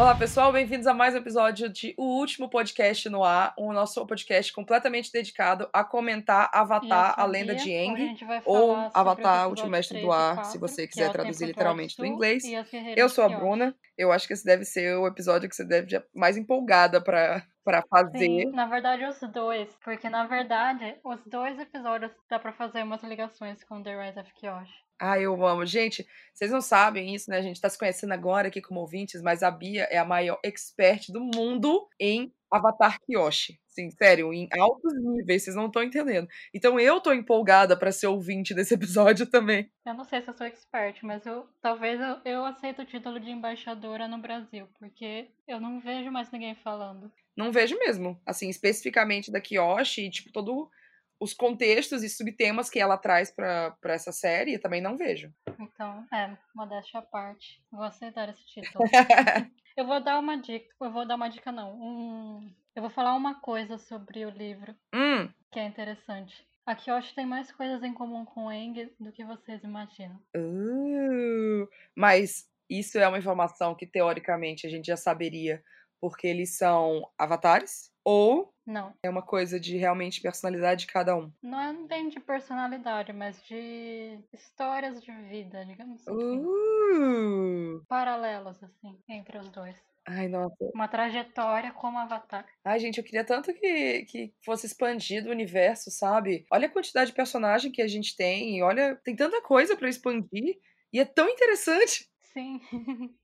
Olá, pessoal, bem-vindos a mais um episódio de O Último Podcast no Ar, o nosso podcast completamente dedicado a comentar Avatar, a Lenda de Aang, ou Avatar, o Último Mestre do Ar, 4, se você quiser é traduzir literalmente do inglês. Eu sou a Bruna, eu acho que esse deve ser o episódio que você deve estar mais empolgada para para fazer. Sim, na verdade os dois, porque na verdade os dois episódios dá para fazer umas ligações com The Rise of Kyoshi. Ah, eu amo. Gente, vocês não sabem isso, né? A gente tá se conhecendo agora aqui como ouvintes, mas a Bia é a maior expert do mundo em Avatar Kyoshi. Sim, sério, em altos níveis, vocês não estão entendendo. Então eu tô empolgada para ser ouvinte desse episódio também. Eu não sei se eu sou expert, mas eu talvez eu, eu aceito o título de embaixadora no Brasil, porque eu não vejo mais ninguém falando. Não vejo mesmo. Assim, especificamente da Kyoshi, tipo, todo os contextos e subtemas que ela traz para essa série, eu também não vejo. Então, é, modéstia à parte. Vou aceitar esse título. eu vou dar uma dica. Eu vou dar uma dica, não. Um, eu vou falar uma coisa sobre o livro hum. que é interessante. A Kyoshi tem mais coisas em comum com o Eng do que vocês imaginam. Uh, mas isso é uma informação que, teoricamente, a gente já saberia porque eles são avatares? Ou não. É uma coisa de realmente personalidade de cada um? Não é bem de personalidade, mas de histórias de vida, digamos assim. Uh! Paralelos, assim, entre os dois. Ai, nossa. Uma trajetória como Avatar. Ai, gente, eu queria tanto que, que fosse expandido o universo, sabe? Olha a quantidade de personagem que a gente tem, olha, tem tanta coisa para expandir e é tão interessante. Sim.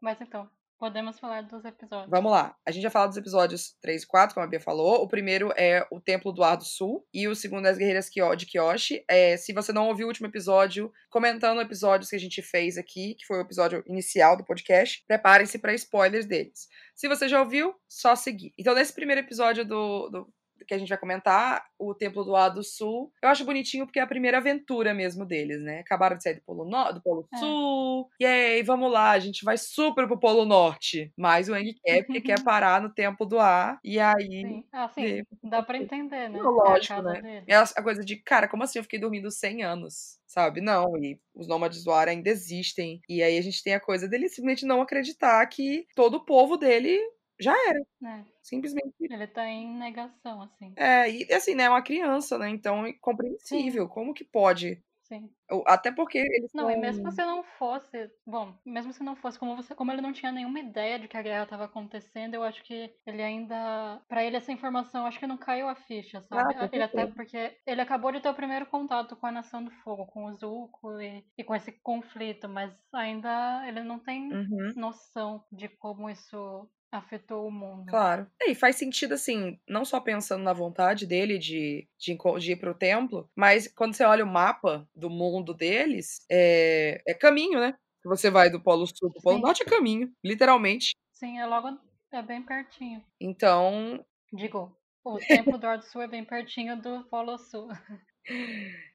Mas então, Podemos falar dos episódios. Vamos lá. A gente já falou dos episódios 3 e 4, como a Bia falou. O primeiro é o Templo do Ar do Sul. E o segundo é as Guerreiras de Kyoshi. É, se você não ouviu o último episódio, comentando episódios que a gente fez aqui, que foi o episódio inicial do podcast, preparem-se para spoilers deles. Se você já ouviu, só seguir. Então, nesse primeiro episódio do, do que a gente vai comentar, o Templo do Lado Sul. Eu acho bonitinho porque é a primeira aventura mesmo deles, né? Acabaram de sair do Polo, no do Polo é. Sul. E aí, vamos lá, a gente vai super pro Polo Norte. Mas o Andy quer porque quer parar no Templo do Ar. E aí. Sim. Ah, sim. Dá pra entender, né? Lógico, é né? Dele. É a coisa de, cara, como assim eu fiquei dormindo 100 anos? sabe? Não, e os nômades do ar ainda existem. E aí a gente tem a coisa dele simplesmente não acreditar que todo o povo dele já era. É. Simplesmente. Ele tá em negação, assim. É, e assim, né? É uma criança, né? Então é compreensível. Sim. Como que pode? Sim. Até porque eles. Não, e mesmo se não fosse. Bom, mesmo se não fosse, como você, como ele não tinha nenhuma ideia de que a guerra estava acontecendo, eu acho que ele ainda. para ele essa informação, acho que não caiu a ficha, sabe? Ah, ele até porque ele acabou de ter o primeiro contato com a Nação do Fogo, com o Zuko e, e com esse conflito, mas ainda ele não tem uhum. noção de como isso afetou o mundo. Claro. E faz sentido, assim, não só pensando na vontade dele de, de, de ir pro templo, mas quando você olha o mapa do mundo deles, é, é caminho, né? Você vai do Polo Sul pro Polo Sim. Norte é caminho, literalmente. Sim, é logo. É bem pertinho. Então. Digo, o Templo do Norte Sul é bem pertinho do Polo Sul.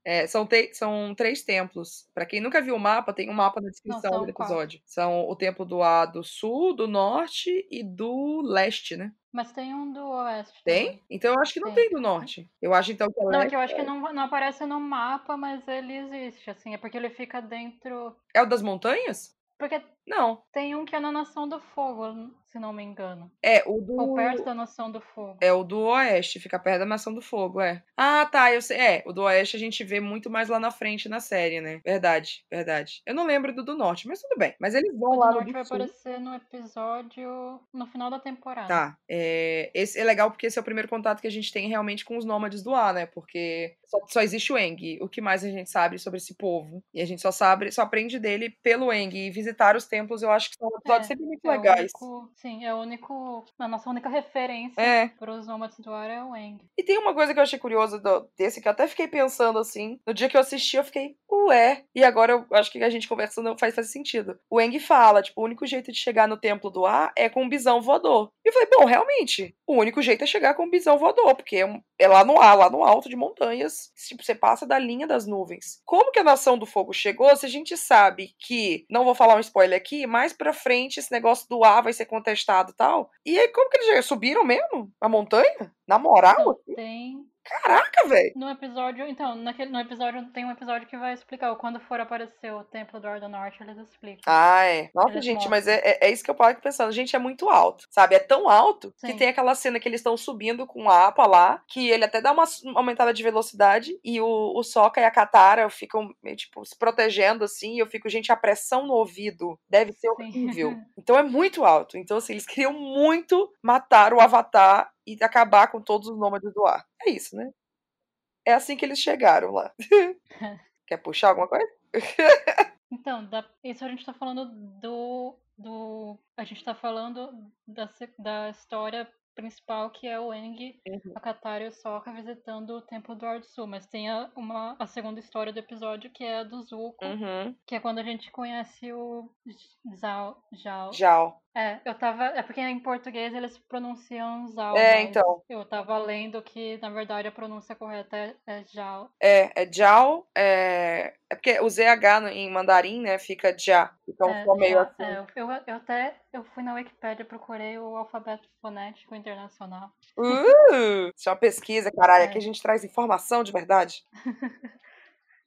É, são, te, são três templos. Para quem nunca viu o mapa, tem um mapa na descrição Não, do episódio. Quatro. São o templo do A do sul, do norte e do leste, né? Mas tem um do oeste. Tem? Também. Então eu acho que não tem, tem do norte. Eu acho então que Não, é que eu acho que não, não aparece no mapa, mas ele existe, assim. É porque ele fica dentro. É o das montanhas? Porque não. Tem um que é na Nação do Fogo, se não me engano. É, o do. Ou perto da Nação do Fogo. É o do Oeste, fica perto da Nação do Fogo, é. Ah, tá, eu sei. É, o do Oeste a gente vê muito mais lá na frente na série, né? Verdade, verdade. Eu não lembro do do Norte, mas tudo bem. Mas eles vão o lá do Norte no vai Sul. aparecer no episódio no final da temporada. Tá. É, esse é legal porque esse é o primeiro contato que a gente tem realmente com os nômades do ar, né? Porque só, só existe o Eng. O que mais a gente sabe sobre esse povo? E a gente só sabe, só aprende dele pelo Eng. E visitar os templos eu acho que são episódios é, sempre muito é legais. Único, sim, é o único. A nossa única referência é. para os nômades do ar é o Eng. E tem uma coisa que eu achei curiosa do, desse, que eu até fiquei pensando assim. No dia que eu assisti, eu fiquei, ué. E agora eu acho que a gente conversando faz, faz sentido. O Eng fala, tipo, o único jeito de chegar no templo do ar é com um bisão voador. E eu falei, bom, realmente, o único jeito é chegar com um bisão voador, porque é, é lá no ar, lá no alto de montanhas. Tipo, você passa da linha das nuvens. Como que a Nação do Fogo chegou? Se a gente sabe que, não vou falar um spoiler aqui, mais pra frente esse negócio do ar vai ser contestado e tal. E aí, como que eles subiram mesmo? A montanha? Na moral? Tem. Caraca, velho! No episódio, então, naquele, no episódio tem um episódio que vai explicar. Quando for aparecer o Templo do Ardo Norte, eles explicam. Ah, é. Nossa, eles gente, mostram. mas é, é, é, isso que eu paro pensando. Gente, é muito alto, sabe? É tão alto Sim. que tem aquela cena que eles estão subindo com a APA lá, que ele até dá uma aumentada de velocidade e o, o Soca e a Katara ficam, tipo, se protegendo assim. E eu fico, gente, a pressão no ouvido deve ser horrível. então é muito alto. Então, assim, eles queriam muito matar o Avatar e acabar com todos os nômades do ar. É isso, né? É assim que eles chegaram lá. Quer puxar alguma coisa? então, da, isso a gente tá falando do. do a gente tá falando da, da história principal, que é o Eng, uhum. a Katara e o Sokka visitando o Templo do Sul. Mas tem a, uma, a segunda história do episódio, que é a do Zuko, uhum. que é quando a gente conhece o Zhao. Zhao. Zhao. É, eu tava. É porque em português eles pronunciam Zhao. É, então. Eu tava lendo que, na verdade, a pronúncia correta é, é Zhao. É, é Zhao. É, é porque o ZH em mandarim, né, fica Já. Então é, ficou meio já, assim. É, eu, eu até eu fui na Wikipedia procurei o alfabeto fonético internacional. Uh! Isso é uma pesquisa, caralho. É. Aqui a gente traz informação de verdade.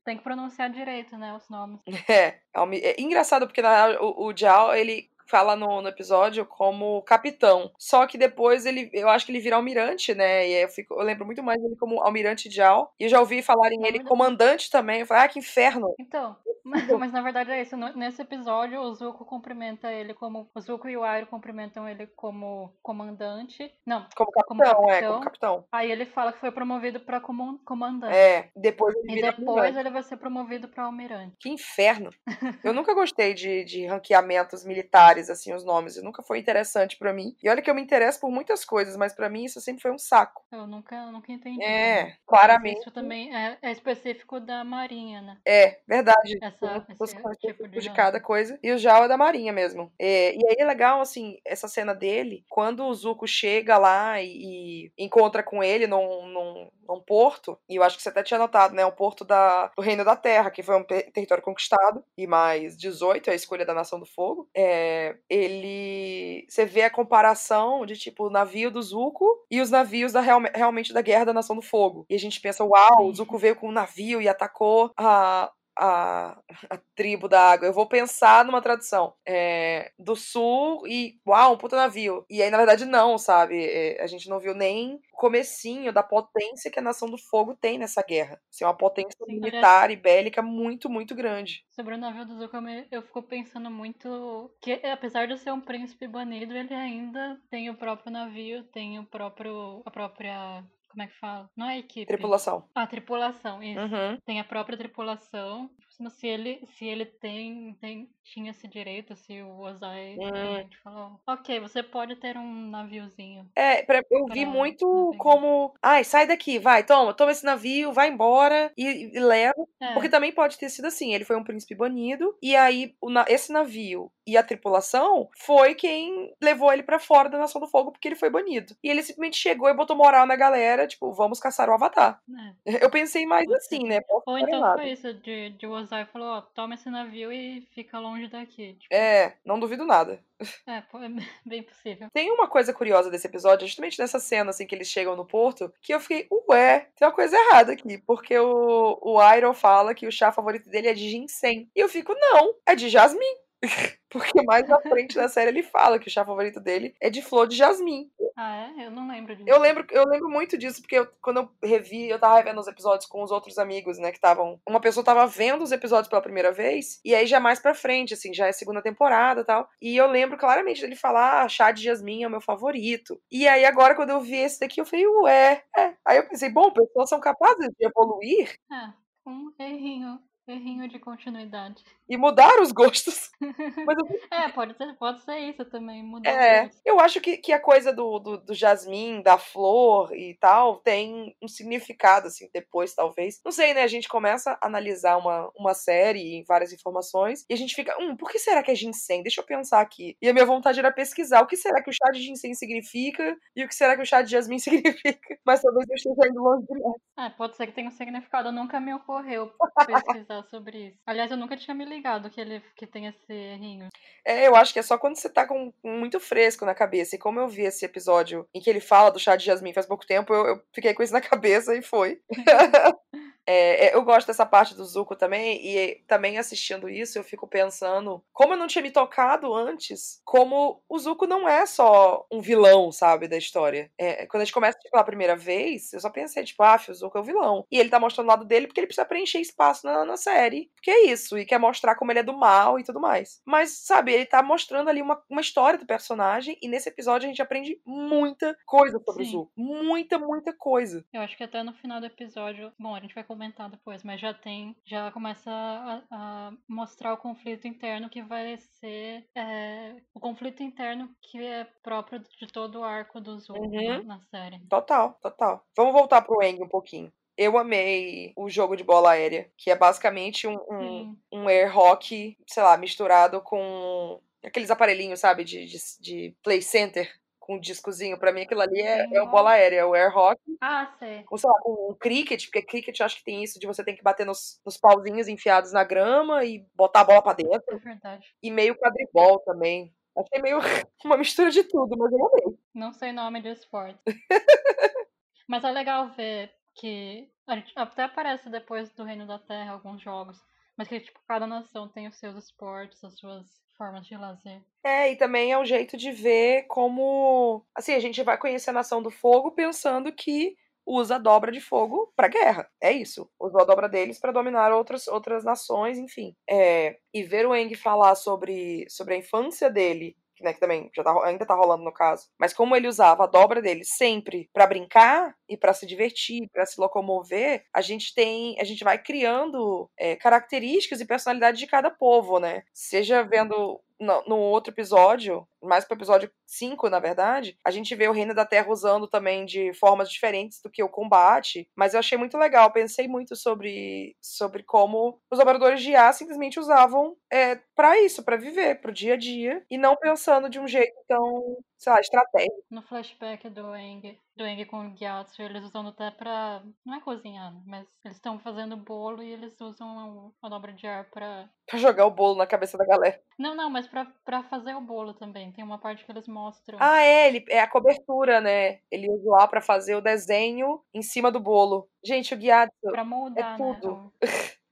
Tem que pronunciar direito, né, os nomes. É, é, é engraçado porque na, o, o Jiao, ele fala no, no, episódio como capitão. Só que depois ele, eu acho que ele vira almirante, né? E eu, fico, eu lembro muito mais dele como almirante Jal. E eu já ouvi falarem ele comandante também. Eu falei, ah, que inferno. Então, mas, mas, na verdade é isso. Nesse episódio, o Zuko cumprimenta ele como. O Zuko e o Airo cumprimentam ele como comandante. Não, como capitão, como capitão. é, como capitão. Aí ele fala que foi promovido pra comandante. É, depois ele E depois almirante. ele vai ser promovido pra almirante. Que inferno. eu nunca gostei de, de ranqueamentos militares assim, os nomes. E nunca foi interessante para mim. E olha que eu me interesso por muitas coisas, mas para mim isso sempre foi um saco. Eu nunca, eu nunca entendi. É, claramente. Isso também é, é, específico da Marinha, né? É, verdade. Essa, esse tipo de, de cada coisa. E o Jal é da Marinha mesmo. É, e aí é legal, assim, essa cena dele, quando o Zuko chega lá e, e encontra com ele num, num, num, porto, e eu acho que você até tinha notado, né? Um porto da, do Reino da Terra, que foi um território conquistado, e mais 18, a escolha da Nação do Fogo. É, ele. Você vê a comparação de, tipo, o navio do Zuko e os navios da, real, realmente da Guerra da Nação do Fogo. E a gente pensa, uau, o Zuko veio com um navio e atacou a, a, a, tribo da água. Eu vou pensar numa tradução é, do sul e, uau, um puta navio. E aí, na verdade, não, sabe? É, a gente não viu nem o comecinho da potência que a Nação do Fogo tem nessa guerra. Assim, uma potência Sim, militar e bélica muito, muito grande. Sobre o navio do Zuko, eu fico pensando muito que, apesar de ser um príncipe banido, ele ainda tem o próprio navio, tem o próprio, a própria como é que fala? Não é equipe. Tripulação. Ah, tripulação, isso. Uhum. Tem a própria tripulação. Se ele, se ele tem, tem tinha esse direito, se o Ozai hum. falou, ok, você pode ter um naviozinho. É, pra, eu vi muito como, ai, sai daqui, vai, toma, toma esse navio, vai embora e, e leva. É. Porque também pode ter sido assim, ele foi um príncipe banido, e aí o, esse navio e a tripulação foi quem levou ele para fora da Nação do Fogo porque ele foi banido. E ele simplesmente chegou e botou moral na galera, tipo, vamos caçar o Avatar. É. Eu pensei mais assim, né? Ou então foi isso, de, de o Ozai falou, ó, toma esse navio e fica longe daqui. Tipo. É, não duvido nada. É, é bem possível. Tem uma coisa curiosa desse episódio, justamente nessa cena, assim, que eles chegam no porto, que eu fiquei, ué, tem uma coisa errada aqui, porque o, o Iroh fala que o chá favorito dele é de ginseng. E eu fico, não, é de jasmim. Porque mais na frente da série ele fala que o chá favorito dele é de flor de jasmim. Ah, é? Eu não lembro disso. Eu lembro, eu lembro muito disso, porque eu, quando eu revi, eu tava revendo os episódios com os outros amigos, né, que estavam... Uma pessoa tava vendo os episódios pela primeira vez, e aí já mais pra frente, assim, já é segunda temporada e tal. E eu lembro claramente dele falar, ah, chá de jasmim é o meu favorito. E aí agora, quando eu vi esse daqui, eu falei, ué, é. Aí eu pensei, bom, pessoas são capazes de evoluir. É, um errinho. Errinho de continuidade. E mudar os gostos. eu... É, pode ser, pode ser isso também, mudar é, Eu acho que, que a coisa do, do, do, jasmim, da flor e tal, tem um significado, assim, depois, talvez. Não sei, né? A gente começa a analisar uma, uma série e várias informações, e a gente fica, hum, por que será que é ginseng? Deixa eu pensar aqui. E a minha vontade era pesquisar o que será que o chá de ginseng significa e o que será que o chá de jasmim significa. Mas talvez eu esteja indo longe demais. É, pode ser que tenha um significado. Nunca me ocorreu pesquisar sobre isso. Aliás, eu nunca tinha me ligado ligado que ele que tem esse errinho. É, eu acho que é só quando você tá com muito fresco na cabeça. E como eu vi esse episódio em que ele fala do chá de jasmim faz pouco tempo, eu, eu fiquei com isso na cabeça e foi. É, é, eu gosto dessa parte do Zuko também, e também assistindo isso, eu fico pensando como eu não tinha me tocado antes, como o Zuko não é só um vilão, sabe, da história. É, quando a gente começa pela primeira vez, eu só pensei, tipo, ah, o Zuko é o vilão. E ele tá mostrando o lado dele porque ele precisa preencher espaço na, na série. Porque é isso, e quer mostrar como ele é do mal e tudo mais. Mas, sabe, ele tá mostrando ali uma, uma história do personagem, e nesse episódio a gente aprende muita coisa sobre Sim. o Zuko. Muita, muita coisa. Eu acho que até no final do episódio, bom, a gente vai comentar depois, mas já tem, já começa a, a mostrar o conflito interno que vai ser é, o conflito interno que é próprio de todo o arco do Zuko uhum. na série. Total, total. Vamos voltar pro Eng um pouquinho. Eu amei o jogo de bola aérea, que é basicamente um, um, um air hockey, sei lá, misturado com aqueles aparelhinhos, sabe, de, de, de play center com um discozinho. Pra mim, aquilo ali é, é o bola aérea, é o air hockey. Ah, sei. Com, sei lá, com um cricket, porque cricket eu acho que tem isso de você tem que bater nos, nos pauzinhos enfiados na grama e botar a bola pra dentro. É verdade. E meio quadribol também. Achei meio uma mistura de tudo, mas eu amei. Não sei nome de esporte. mas é legal ver que até aparece depois do Reino da Terra alguns jogos, mas que tipo cada nação tem os seus esportes, as suas formas de lazer. É, e também é um jeito de ver como. Assim, a gente vai conhecer a Nação do Fogo pensando que usa a dobra de fogo para guerra. É isso. Usou a dobra deles para dominar outras, outras nações, enfim. É, e ver o Eng falar sobre, sobre a infância dele né, que também já tá, ainda tá rolando no caso, mas como ele usava a dobra dele sempre para brincar e para se divertir, para se locomover, a gente tem, a gente vai criando é, características e personalidade de cada povo, né? Seja vendo no, no, outro episódio, mais pro episódio 5, na verdade, a gente vê o Reino da Terra usando também de formas diferentes do que o combate, mas eu achei muito legal, pensei muito sobre, sobre como os operadores de IA simplesmente usavam é, para isso, para viver, pro dia a dia, e não pensando de um jeito tão sei lá, estratégia. No flashback do Eng, do Eng com o Gyatso, eles usam até pra. Não é cozinhar, mas eles estão fazendo bolo e eles usam a dobra de ar pra. Pra jogar o bolo na cabeça da galera. Não, não, mas pra, pra fazer o bolo também. Tem uma parte que eles mostram. Ah, é, ele, é a cobertura, né? Ele usa lá pra fazer o desenho em cima do bolo. Gente, o Gyatso. Pra moldar, é tudo. Né?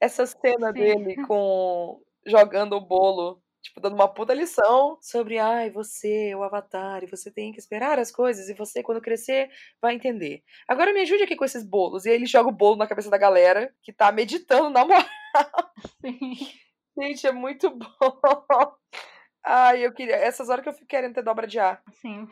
Essa cena Sim. dele com. jogando o bolo tipo, dando uma puta lição sobre, ai, você, o avatar, e você tem que esperar as coisas, e você, quando crescer, vai entender. Agora me ajude aqui com esses bolos. E aí ele joga o bolo na cabeça da galera que tá meditando na moral. Sim. Gente, é muito bom. Ai, eu queria. Essas horas que eu fico querendo ter dobra de ar. Sim.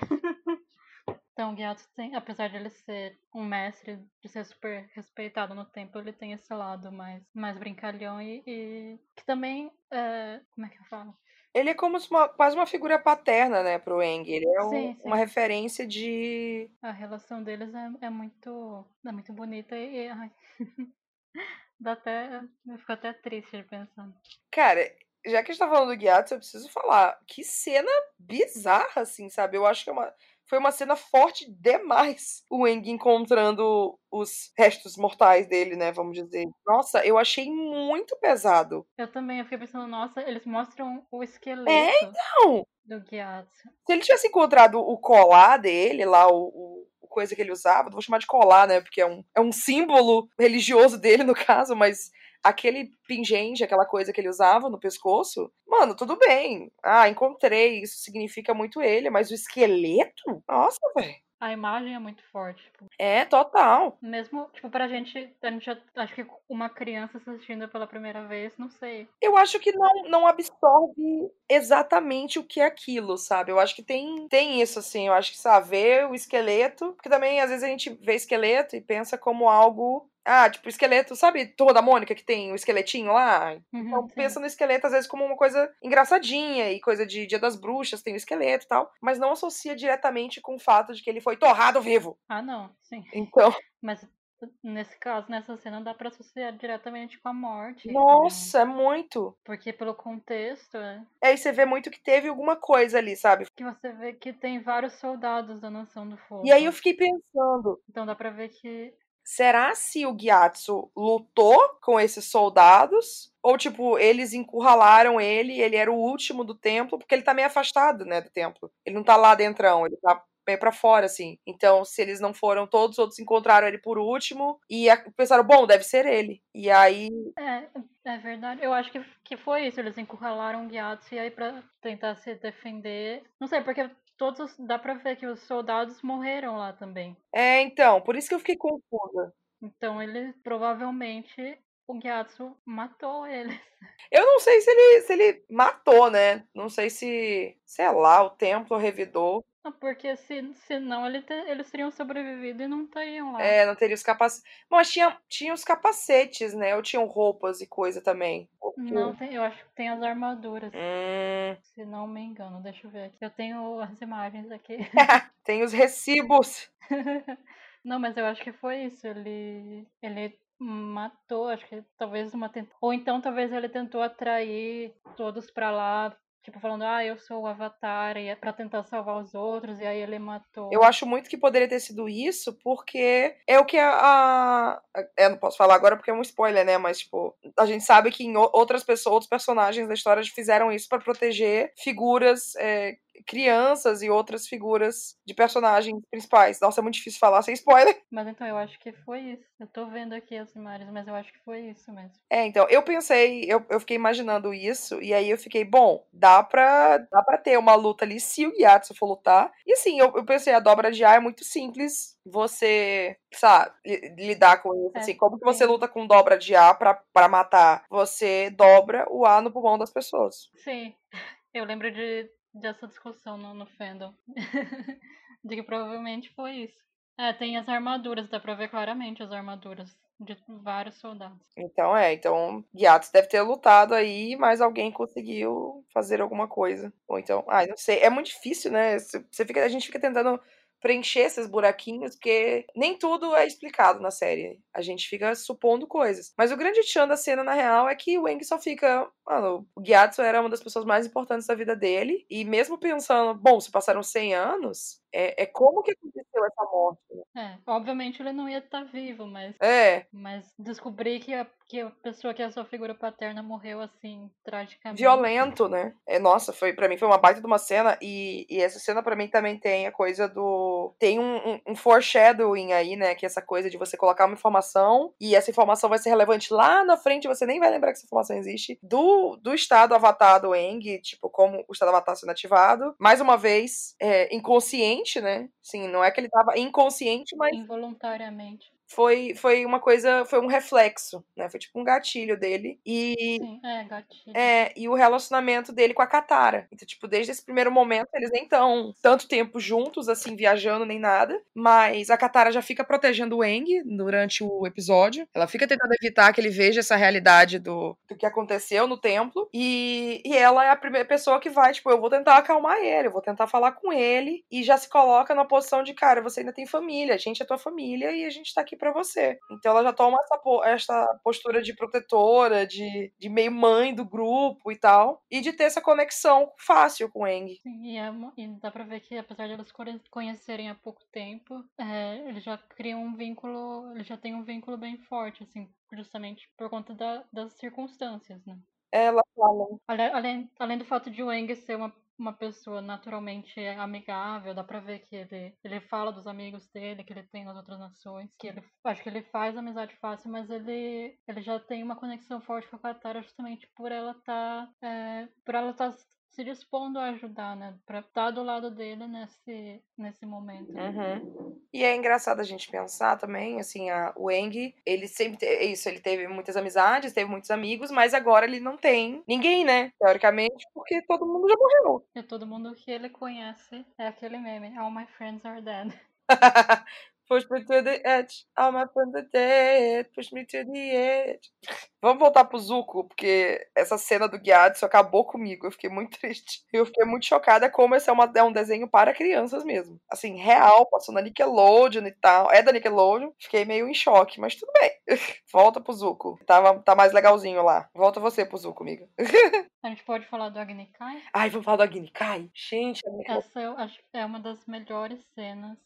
Então, o Gyatso tem, apesar de ele ser um mestre, de ser super respeitado no tempo, ele tem esse lado mais, mais brincalhão e, e que também, é, como é que eu falo? Ele é como uma, quase uma figura paterna, né, pro Eng. Ele é um, sim, sim. uma referência de... A relação deles é, é muito é muito bonita e... Ai, dá até... Eu fico até triste de pensar. Cara, já que a gente tá falando do Gyatso, eu preciso falar. Que cena bizarra, assim, sabe? Eu acho que é uma foi uma cena forte demais. O Eng encontrando os restos mortais dele, né? Vamos dizer. Nossa, eu achei muito pesado. Eu também, eu fiquei pensando, nossa, eles mostram o esqueleto. É, então! Do Gyatso. Se ele tivesse encontrado o colar dele, lá, o, o coisa que ele usava, vou chamar de colar, né? Porque é um, é um símbolo religioso dele, no caso, mas aquele pingente, aquela coisa que ele usava no pescoço, mano, tudo bem. Ah, encontrei, isso significa muito ele, mas o esqueleto? Nossa, velho. A imagem é muito forte. Tipo. É, total. Mesmo, tipo, pra gente, a gente acho que uma criança assistindo pela primeira vez, não sei. Eu acho que não, não absorve exatamente o que é aquilo, sabe? Eu acho que tem, tem isso, assim. Eu acho que, sabe, ver o esqueleto, porque também às vezes a gente vê esqueleto e pensa como algo ah, tipo, esqueleto, sabe Turma da Mônica que tem o esqueletinho lá? Uhum, então sim. pensa no esqueleto às vezes como uma coisa engraçadinha e coisa de Dia das Bruxas, tem o esqueleto e tal, mas não associa diretamente com o fato de que ele foi torrado vivo. Ah, não, sim. Então. Mas nesse caso, nessa cena, dá pra associar diretamente com a morte. Nossa, né? é muito. Porque pelo contexto. É... Aí você vê muito que teve alguma coisa ali, sabe? Que você vê que tem vários soldados da Nação do Fogo. E aí eu fiquei pensando. Então dá pra ver que será se o Gyatso lutou com esses soldados? Ou, tipo, eles encurralaram ele ele era o último do templo, porque ele tá meio afastado, né, do templo. Ele não tá lá dentro, ele tá bem para fora, assim. Então, se eles não foram todos, outros encontraram ele por último e pensaram, bom, deve ser ele. E aí. É, é verdade. Eu acho que, que foi isso. Eles encurralaram o Gyatso e aí pra tentar se defender. Não sei, porque todos. Dá pra ver que os soldados morreram lá também. É, então, por isso que eu fiquei confusa. Então, ele provavelmente o Gyatso matou eles. Eu não sei se ele, se ele matou, né? Não sei se, sei lá, o templo revidou. Porque se, senão ele te, eles teriam sobrevivido e não estariam lá. É, não teria os capacetes. Mas tinha, tinha os capacetes, né? Ou tinham roupas e coisa também. Não, tem, eu acho que tem as armaduras. Hum. Se não me engano, deixa eu ver aqui. Eu tenho as imagens aqui. tem os recibos. não, mas eu acho que foi isso. Ele, ele matou, acho que talvez uma tent... ou então talvez ele tentou atrair todos para lá Tipo, falando, ah, eu sou o Avatar, e é pra tentar salvar os outros, e aí ele matou. Eu acho muito que poderia ter sido isso, porque é o que a. a eu não posso falar agora porque é um spoiler, né? Mas, tipo, a gente sabe que em outras pessoas, outros personagens da história fizeram isso para proteger figuras é, crianças e outras figuras de personagens principais. Nossa, é muito difícil falar sem spoiler. Mas então, eu acho que foi isso. Eu tô vendo aqui as imagens, mas eu acho que foi isso mesmo. É, então, eu pensei, eu, eu fiquei imaginando isso, e aí eu fiquei, bom, dá pra, dá pra ter uma luta ali se o Gyatso for lutar. E assim, eu, eu pensei, a dobra de ar é muito simples você, sabe, lidar com isso. É, assim, como que você luta com dobra de ar pra, pra matar? Você dobra o ar no pulmão das pessoas. Sim. Eu lembro de dessa discussão no, no fandom. de que provavelmente foi isso. É, tem as armaduras, dá pra ver claramente as armaduras de vários soldados. Então é, então Gyatso deve ter lutado aí, mas alguém conseguiu fazer alguma coisa. Ou então, ai, não sei, é muito difícil, né? Você fica, a gente fica tentando preencher esses buraquinhos, porque nem tudo é explicado na série. A gente fica supondo coisas. Mas o grande tchan da cena, na real, é que o Eng só fica. Mano, o Gyatso era uma das pessoas mais importantes da vida dele. E mesmo pensando, bom, se passaram 100 anos, é, é como que aconteceu essa morte. Né? É, obviamente ele não ia estar vivo, mas. É. Mas descobrir que a que a pessoa que é a sua figura paterna morreu assim, tragicamente. Violento, né? É, nossa, foi para mim foi uma baita de uma cena e, e essa cena para mim também tem a coisa do tem um, um, um, foreshadowing aí, né, que é essa coisa de você colocar uma informação e essa informação vai ser relevante lá na frente, você nem vai lembrar que essa informação existe, do, do estado avatar do Eng, tipo, como o estado avatar sendo ativado. Mais uma vez, é, inconsciente, né? Sim, não é que ele tava inconsciente, mas involuntariamente foi, foi uma coisa, foi um reflexo, né? Foi tipo um gatilho dele. E. Sim, é, gatilho. É, e o relacionamento dele com a Katara. Então, tipo, desde esse primeiro momento, eles nem estão tanto tempo juntos, assim, viajando nem nada. Mas a Katara já fica protegendo o Eng durante o episódio. Ela fica tentando evitar que ele veja essa realidade do, do que aconteceu no templo. E, e ela é a primeira pessoa que vai, tipo, eu vou tentar acalmar ele, eu vou tentar falar com ele. E já se coloca na posição de, cara, você ainda tem família, a gente é tua família e a gente tá aqui para você. Então ela já toma essa, essa postura de protetora, de, de meio mãe do grupo e tal, e de ter essa conexão fácil com o Eng. E, é, e dá pra ver que apesar de elas conhecerem há pouco tempo, é, eles já criam um vínculo, eles já têm um vínculo bem forte, assim, justamente por conta da, das circunstâncias, né? Ela fala. Além, além do fato de o Eng ser uma uma pessoa naturalmente amigável, dá pra ver que ele, ele fala dos amigos dele, que ele tem nas outras nações, que ele acho que ele faz amizade fácil, mas ele, ele já tem uma conexão forte com a Katara justamente por ela tá, é, por ela tá se dispondo a ajudar, né? Pra estar do lado dele nesse, nesse momento. Uhum. E é engraçado a gente pensar também, assim, a, o Eng, ele sempre, é isso, ele teve muitas amizades, teve muitos amigos, mas agora ele não tem ninguém, né? Teoricamente, porque todo mundo já morreu. E todo mundo que ele conhece é aquele meme, All My Friends Are Dead. Push me to the edge, I'm up on the dead, push me to the edge. Vamos voltar pro Zuko, porque essa cena do Gyatso acabou comigo. Eu fiquei muito triste. Eu fiquei muito chocada como esse é, uma, é um desenho para crianças mesmo. Assim, real, passou na Nickelodeon e tal. É da Nickelodeon. Fiquei meio em choque, mas tudo bem. Volta pro Zuko. Tava, tá mais legalzinho lá. Volta você pro Zuko, amiga. A gente pode falar do Agni Kai? Ai, vamos falar do Agni Kai? Gente, Essa eu acho que é uma das melhores cenas.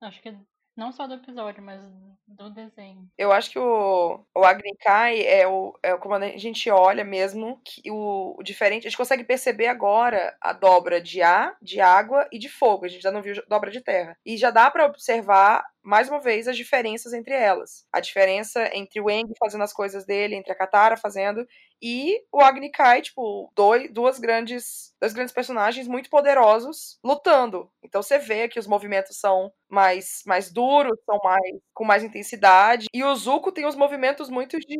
Acho que Não só do episódio, mas do desenho. Eu acho que o, o Agni Kai é o, é como a gente olha mesmo que o, o diferente. A gente consegue perceber agora a dobra de ar, de água e de fogo. A gente já não viu dobra de terra. E já dá para observar mais uma vez, as diferenças entre elas. A diferença entre o Eng fazendo as coisas dele, entre a Katara fazendo, e o Agni Kai, tipo, dois, duas grandes, dois grandes personagens muito poderosos lutando. Então você vê que os movimentos são mais, mais duros, são mais com mais intensidade. E o Zuko tem os movimentos muito de.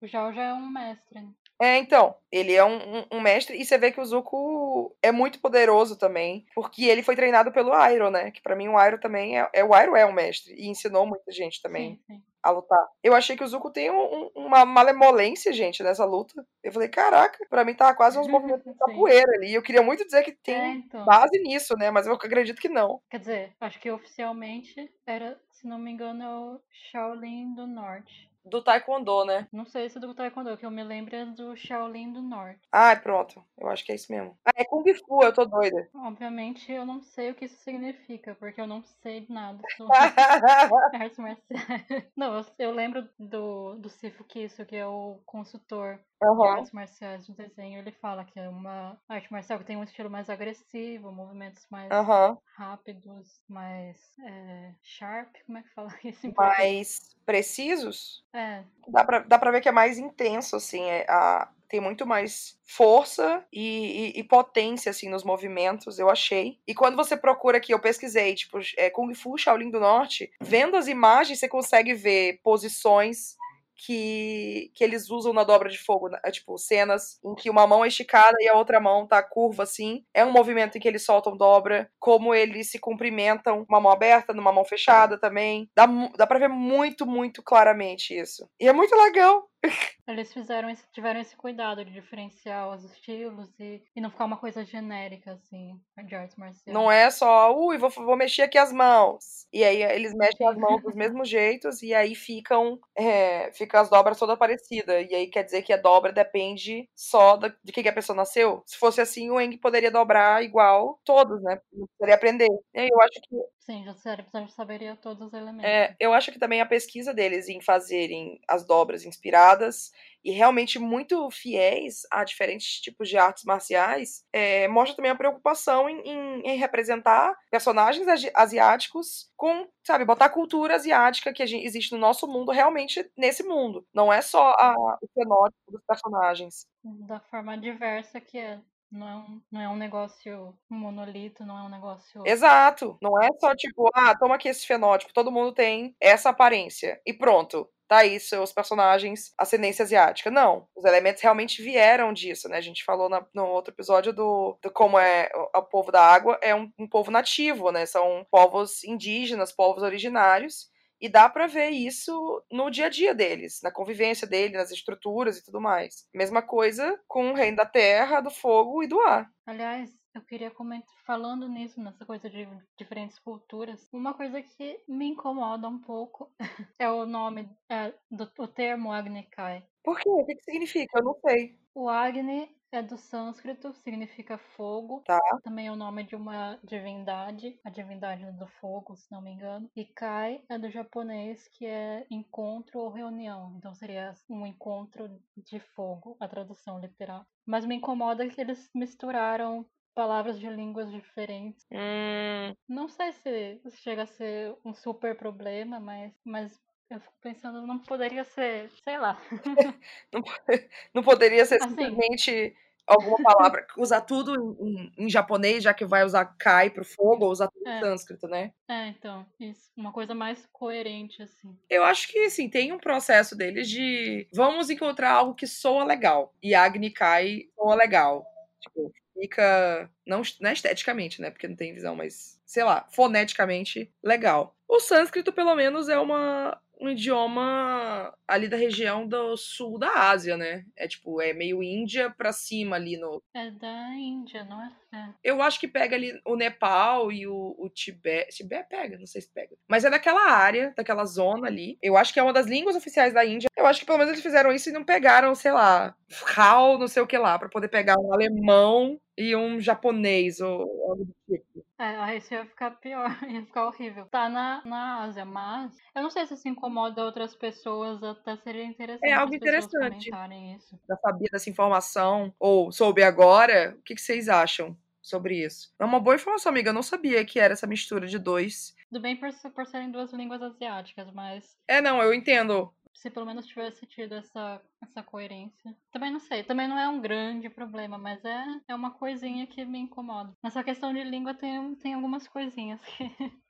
O já é um mestre. É, então, ele é um, um, um, mestre e você vê que o Zuko é muito poderoso também, porque ele foi treinado pelo Iroh, né? Que para mim o Iroh também é, é, o Iroh é um mestre e ensinou muita gente também. Sim, sim. A lutar. Eu achei que o Zuko tem um, uma malemolência, gente, nessa luta. Eu falei, caraca, pra mim tava quase uns movimentos de capoeira ali. Eu queria muito dizer que tem é, então. base nisso, né? Mas eu acredito que não. Quer dizer, acho que oficialmente era, se não me engano, é o Shaolin do Norte do Taekwondo, né? Não sei se é do Taekwondo, que eu me lembro é do Shaolin do Norte. Ah, pronto. Eu acho que é isso mesmo. Ah, é Kung Fu, eu tô doida. Obviamente eu não sei o que isso significa, porque eu não sei nada sobre artes marciais. Não, eu, eu, lembro do, do Sifu Kiso, que é o consultor uhum. artes marciais do desenho. Ele fala que é uma arte marcial que tem um estilo mais agressivo, movimentos mais uhum. rápidos, mais é, sharp, como é que fala isso? Mais precisos? É. Dá pra, dá pra ver que é mais intenso, assim, é, a, tem muito mais força e, e, e, potência, assim, nos movimentos, eu achei. E quando você procura aqui, eu pesquisei, tipo, é, Kung Fu Shaolin do Norte, vendo as imagens, você consegue ver posições que, que eles usam na dobra de fogo, né? é, tipo, cenas em que uma mão é esticada e a outra mão tá curva assim. É um movimento em que eles soltam dobra, como eles se cumprimentam, uma mão aberta, numa mão fechada também. Dá, dá pra ver muito, muito claramente isso. E é muito legal. Eles fizeram esse, tiveram esse cuidado de diferenciar os estilos e, e não ficar uma coisa genérica, assim, de artes marciais. Não é só, ui, vou, vou mexer aqui as mãos. E aí eles mexem as mãos dos mesmos jeitos e aí ficam, é, ficam as dobras todas parecidas. E aí quer dizer que a dobra depende só da, de que a pessoa nasceu. Se fosse assim, o Eng poderia dobrar igual todos, né? Poderia aprender. Eu acho que Sim, já saberia todos os elementos. É, eu acho que também a pesquisa deles em fazerem as dobras inspiradas e realmente muito fiéis a diferentes tipos de artes marciais é, mostra também a preocupação em, em, em, representar personagens asiáticos com, sabe, botar a cultura asiática que gente, existe no nosso mundo realmente nesse mundo. Não é só a, o fenótipo dos personagens. Da forma diversa que é. Não é, um, não é um negócio monolito, não é um negócio. Exato. Não é só tipo, ah, toma aqui esse fenótipo, todo mundo tem essa aparência. E pronto tá aí seus personagens ascendência asiática. Não, os elementos realmente vieram disso, né? A gente falou na, no outro episódio do, do como é o, o povo da água é um, um, povo nativo, né? São povos indígenas, povos originários. E dá para ver isso no dia a dia deles, na convivência deles, nas estruturas e tudo mais. Mesma coisa com o reino da terra, do fogo e do ar. Aliás, eu queria comentar, falando nisso, nessa coisa de diferentes culturas, uma coisa que me incomoda um pouco é o nome, é, do o termo Agni Kai. Por quê? O que, que significa? Eu não sei. O Agni é do sânscrito, significa fogo. Tá. Também é o nome de uma divindade, a divindade do fogo, se não me engano. E Kai é do japonês, que é encontro ou reunião. Então seria um encontro de fogo, a tradução literal. Mas me incomoda que eles misturaram palavras de línguas diferentes. Hum. Não sei se chega a ser um super problema, mas, mas eu fico pensando, não poderia ser, sei lá. não, não poderia ser assim, simplesmente alguma palavra, usar tudo em, em, japonês, já que vai usar kai pro fogo, ou usar tudo é. em sânscrito, né? É, então, isso. Uma coisa mais coerente, assim. Eu acho que, assim, tem um processo deles de vamos encontrar algo que soa legal. E Agni Kai soa legal. Tipo, fica. Não, não é esteticamente, né? Porque não tem visão, mas, sei lá, foneticamente legal. O sânscrito, pelo menos, é uma, um idioma ali da região do sul da Ásia, né? É tipo, é meio Índia pra cima ali no. É da Índia, não é? é. Eu acho que pega ali o Nepal e o, o Tibete. Tibete pega, não sei se pega. Mas é daquela área, daquela zona ali. Eu acho que é uma das línguas oficiais da Índia. Eu acho que pelo menos eles fizeram isso e não pegaram, sei lá, HAL, não sei o que lá, para poder pegar um alemão e um japonês ou algo do tipo. É, aí isso ia ficar pior, ia ficar horrível. Tá na, na Ásia, mas eu não sei se isso incomoda outras pessoas, até seria interessante. É algo interessante. Isso. Já sabia dessa informação, ou soube agora, o que, que vocês acham? sobre isso. É uma boa informação, amiga. Eu não sabia que era essa mistura de dois. Tudo bem por, por serem duas línguas asiáticas, mas. É, não, eu entendo. Se pelo menos tivesse tido essa, essa coerência. Também não sei, também não é um grande problema, mas é, é uma coisinha que me incomoda. Nessa questão de língua tem, tem algumas coisinhas que.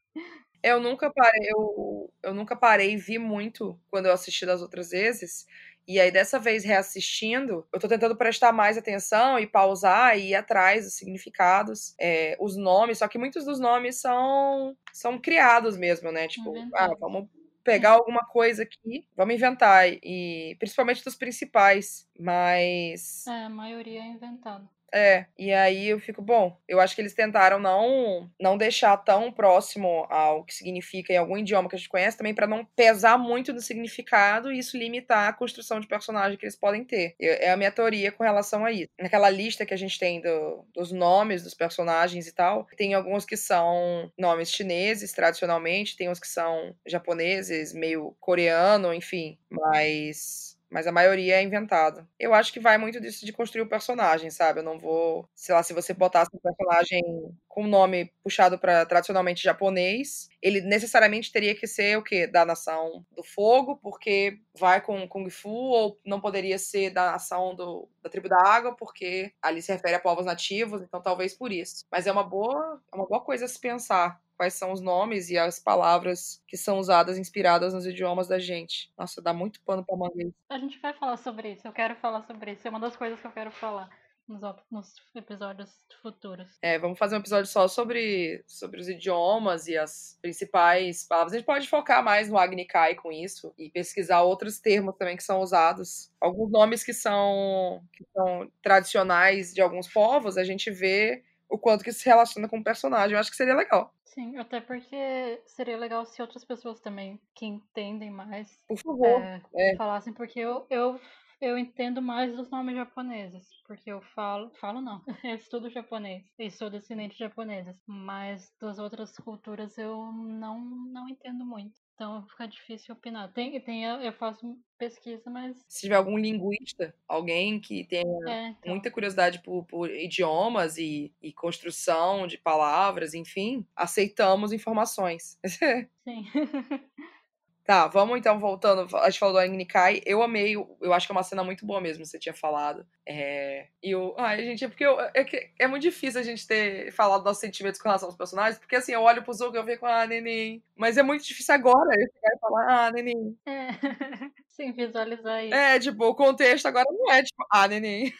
Eu nunca parei, eu, eu nunca parei e vi muito quando eu assisti das outras vezes. E aí, dessa vez, reassistindo, eu tô tentando prestar mais atenção e pausar e ir atrás dos significados, é, os nomes, só que muitos dos nomes são, são criados mesmo, né? Tipo, ah, vamos pegar alguma coisa aqui, vamos inventar. E principalmente dos principais, mas. É, a maioria é inventado. É, e aí eu fico, bom, eu acho que eles tentaram não não deixar tão próximo ao que significa em algum idioma que a gente conhece, também para não pesar muito no significado e isso limitar a construção de personagem que eles podem ter. É a minha teoria com relação a isso. Naquela lista que a gente tem do, dos nomes dos personagens e tal, tem alguns que são nomes chineses, tradicionalmente, tem uns que são japoneses, meio coreano, enfim, mas mas a maioria é inventado. Eu acho que vai muito disso de construir o personagem, sabe? Eu não vou, sei lá, se você botasse um personagem com um nome puxado para tradicionalmente japonês, ele necessariamente teria que ser o quê? Da nação do fogo, porque vai com Kung Fu, ou não poderia ser da nação do, da tribo da água, porque ali se refere a povos nativos, então talvez por isso. Mas é uma boa, é uma boa coisa se pensar quais são os nomes e as palavras que são usadas inspiradas nos idiomas da gente. Nossa, dá muito pano pra manga isso. A gente vai falar sobre isso, eu quero falar sobre isso, é uma das coisas que eu quero falar. Nos, nos episódios futuros. É, vamos fazer um episódio só sobre, sobre os idiomas e as principais palavras. A gente pode focar mais no Agni Kai com isso e pesquisar outros termos também que são usados. Alguns nomes que são, que são tradicionais de alguns povos, a gente vê o quanto que se relaciona com o personagem. Eu acho que seria legal. Sim, até porque seria legal se outras pessoas também que entendem mais Por favor, é, é. falassem, porque eu, eu, eu entendo mais dos nomes japoneses, porque eu falo, falo não, eu estudo japonês e sou descendente de japoneses, mas das outras culturas eu não, não entendo muito. Então fica difícil opinar. Tem, tem, eu faço pesquisa, mas. Se tiver algum linguista, alguém que tenha é, então... muita curiosidade por, por idiomas e, e, construção de palavras, enfim, aceitamos informações. Sim. Tá, vamos então voltando. A gente falou do Agni Kai. Eu amei, eu acho que é uma cena muito boa mesmo, você tinha falado. É, e o. Ai, gente, é porque eu, é, é muito difícil a gente ter falado nossos sentimentos com relação aos personagens, porque assim, eu olho pro Zuko e eu fico, ah, neném. Mas é muito difícil agora eu chegar e falar, ah, neném. É. Sim, visualizar isso. É, tipo, o contexto agora não é tipo, ah, neném.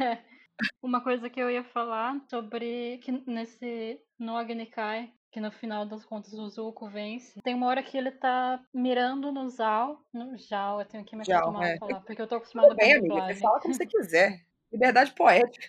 É. Uma coisa que eu ia falar sobre que nesse no Agni Kai, que no final das contas o Zuko vence. Tem uma hora que ele tá mirando no Zal. No Zal, eu tenho que me acostumar é. a falar, porque eu tô acostumada Tudo bem, amiga, você fala como você quiser. Liberdade poética.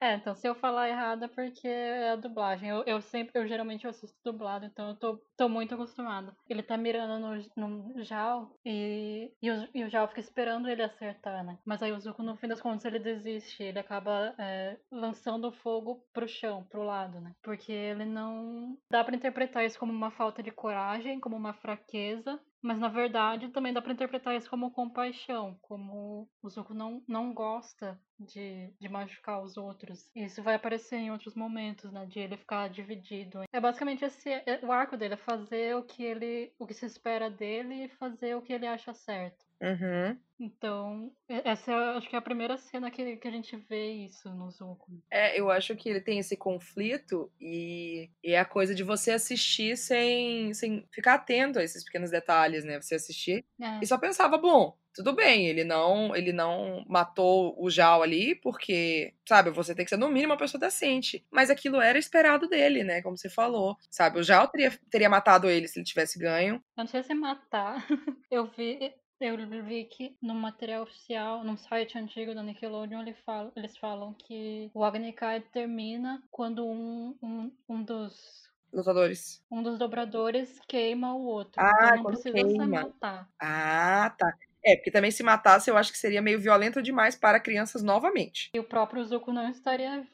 É, então se eu falar errado é porque é a dublagem. Eu, eu sempre, eu geralmente assisto dublado, então eu tô, tô muito acostumada. Ele tá mirando no, no Jal e, e, o, e o Jal fica esperando ele acertar, né? Mas aí o Zuko, no fim das contas, ele desiste. Ele acaba é, lançando o fogo pro chão, pro lado, né? Porque ele não. Dá para interpretar isso como uma falta de coragem, como uma fraqueza, mas na verdade também dá para interpretar isso como compaixão, como o Zuko não, não gosta de, de machucar os outros. Isso vai aparecer em outros momentos, né? De ele ficar dividido. É basicamente esse é, o arco dele, é fazer o que ele. o que se espera dele e fazer o que ele acha certo. Uhum. Então, essa é, acho que é a primeira cena que, que a gente vê isso no Zuko. É, eu acho que ele tem esse conflito e, e é a coisa de você assistir sem, sem ficar atento a esses pequenos detalhes, né? Você assistir é. e só pensava, bom, tudo bem, ele não ele não matou o Jal ali, porque, sabe, você tem que ser no mínimo uma pessoa decente. Mas aquilo era esperado dele, né? Como você falou. Sabe, o Jal teria, teria matado ele se ele tivesse ganho. Eu não sei se matar. Eu vi. Eu vi que no material oficial, num site antigo da Nickelodeon, ele fala, eles falam que o Agni Kai termina quando um, um, um dos lutadores. Um dos dobradores queima o outro. Ah, então não precisa queima. matar. Ah, tá. É, porque também se matasse, eu acho que seria meio violento demais para crianças novamente. E o próprio Zuko não estaria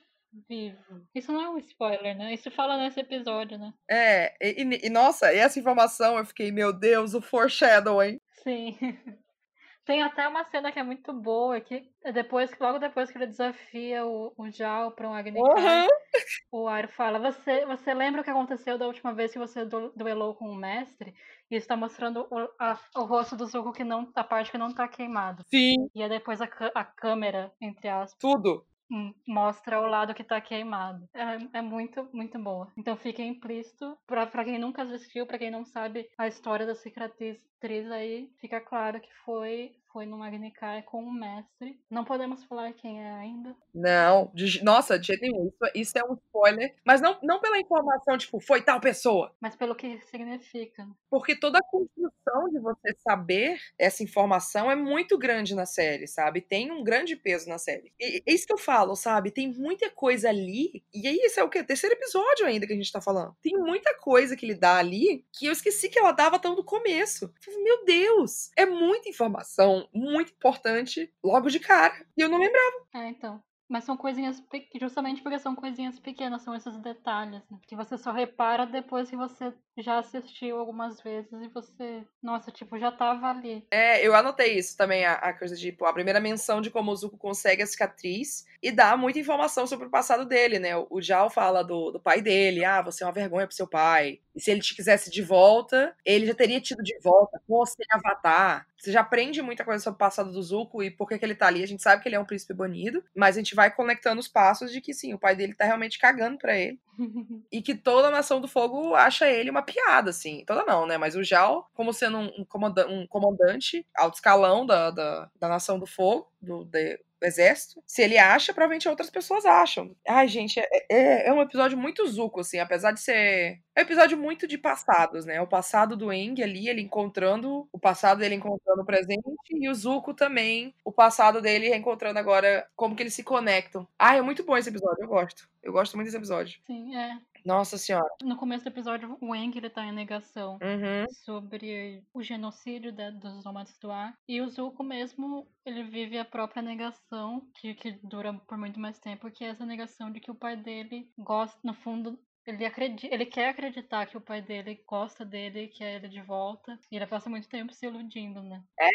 vivo. Isso não é um spoiler, né? Isso fala nesse episódio, né? É, e, e nossa, e essa informação eu fiquei, meu Deus, o foreshadowing. Sim. Tem até uma cena que é muito boa, que é depois, logo depois que ele desafia o, o Jao pra um Agni uhum. O Airo fala, você, você lembra o que aconteceu da última vez que você duelou com o mestre? E está mostrando o, a, o rosto do Zuko que não, a parte que não tá queimado. Sim. E é depois a, a câmera, entre aspas. Tudo mostra o lado que tá queimado. É, é muito, muito boa. Então fica implícito, pra, pra quem nunca assistiu, pra quem não sabe a história da cicatriz aí, fica claro que foi foi no Magnicai com um mestre. Não podemos falar quem é ainda. Não, de, nossa, de jeito nenhum. Isso, isso, é um spoiler. Mas não, não pela informação, tipo, foi tal pessoa. Mas pelo que significa. Porque toda a construção de você saber essa informação é muito grande na série, sabe? Tem um grande peso na série. E é isso que eu falo, sabe? Tem muita coisa ali. E aí, isso é o quê? Terceiro episódio ainda que a gente tá falando. Tem muita coisa que ele dá ali que eu esqueci que ela dava tão no começo. Meu Deus! É muita informação muito importante logo de cara. E eu não lembrava. É, então. Mas são coisinhas, justamente porque são coisinhas pequenas, são esses detalhes, né? que você só repara depois que você já assistiu algumas vezes e você, nossa, tipo, já tava ali. É, eu anotei isso também, a, a coisa de, tipo, a primeira menção de como o Zuko consegue a cicatriz e dá muita informação sobre o passado dele, né? O, Jal fala do, do pai dele, ah, você é uma vergonha pro seu pai. E se ele te quisesse de volta, ele já teria tido de volta com você Avatar. Você já aprende muita coisa sobre o passado do Zuko e por que, que ele tá ali. A gente sabe que ele é um príncipe banido, mas a gente vai conectando os passos de que sim, o pai dele tá realmente cagando para ele. e que toda a Nação do Fogo acha ele uma piada, assim. Toda não, né? Mas o Jal, como sendo um, comandante, um comandante alto escalão da, da, da Nação do Fogo, do, de, exército. Se ele acha, provavelmente outras pessoas acham. Ai, gente, é, é, é, um episódio muito zuco, assim, apesar de ser. É um episódio muito de passados, né? O passado do Eng ali, ele encontrando. O passado dele encontrando o presente. E o Zuko também. O passado dele encontrando agora como que eles se conectam. Ai, é muito bom esse episódio, eu gosto. Eu gosto muito desse episódio. Sim, é. Nossa senhora. No começo do episódio, o Eng ele tá em negação uhum. sobre o genocídio da, dos nômades do ar. E o Zuko mesmo, ele vive a própria negação, que, que dura por muito mais tempo, que é essa negação de que o pai dele gosta, no fundo, ele, acredita, ele quer acreditar que o pai dele gosta dele, quer ele de volta. E ele passa muito tempo se iludindo, né? É,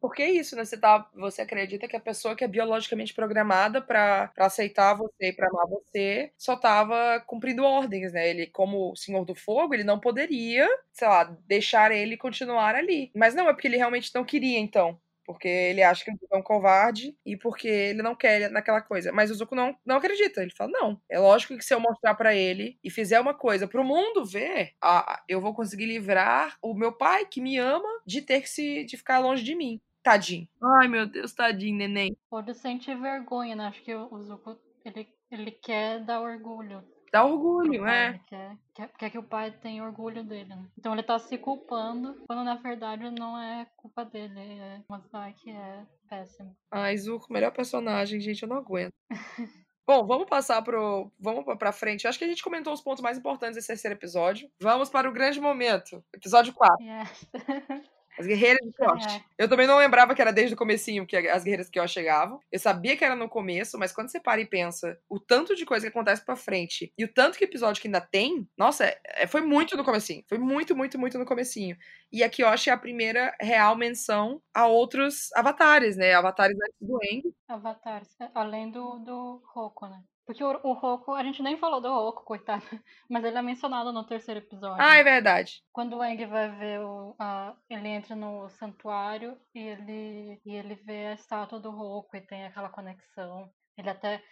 porque é isso, né? Você, tá, você acredita que a pessoa que é biologicamente programada para aceitar você e pra amar você só tava cumprindo ordens, né? Ele, como Senhor do Fogo, ele não poderia, sei lá, deixar ele continuar ali. Mas não, é porque ele realmente não queria, então. Porque ele acha que o Zuko é um covarde e porque ele não quer naquela coisa. Mas o Zuko não, não acredita. Ele fala: não. É lógico que se eu mostrar para ele e fizer uma coisa pro mundo ver, ah, eu vou conseguir livrar o meu pai, que me ama, de ter que se de ficar longe de mim. Tadinho. Ai, meu Deus, tadinho, neném. Pode sentir vergonha, né? Acho que o Zuko, ele, ele quer dar orgulho Dá orgulho, é. Quer, quer, quer, que o pai tenha orgulho dele, né? Então ele tá se culpando, quando na verdade não é culpa dele, é uma que é péssimo. Ai, Zuko, melhor personagem, gente, eu não aguento. Bom, vamos passar pro. Vamos pra frente. Acho que a gente comentou os pontos mais importantes desse terceiro episódio. Vamos para o grande momento. Episódio 4. Yes. As guerreiras de Kyoshi. É. Eu também não lembrava que era desde o comecinho que as guerreiras de Kyoshi chegavam. Eu sabia que era no começo, mas quando você para e pensa o tanto de coisa que acontece pra frente e o tanto que episódio que ainda tem, nossa, é, foi muito no comecinho. Foi muito, muito, muito no comecinho. E a Kyoshi é a primeira real menção a outros avatares, né? Avatares antes do Eng. Avatares, além do, do Roku, né? Porque o, o Roku, a gente nem falou do Roku, coitado. Mas ele é mencionado no terceiro episódio. Ah, é verdade. Quando o Aang vai ver o. A, ele entra no santuário e ele, e ele vê a estátua do Roku e tem aquela conexão. Ele até.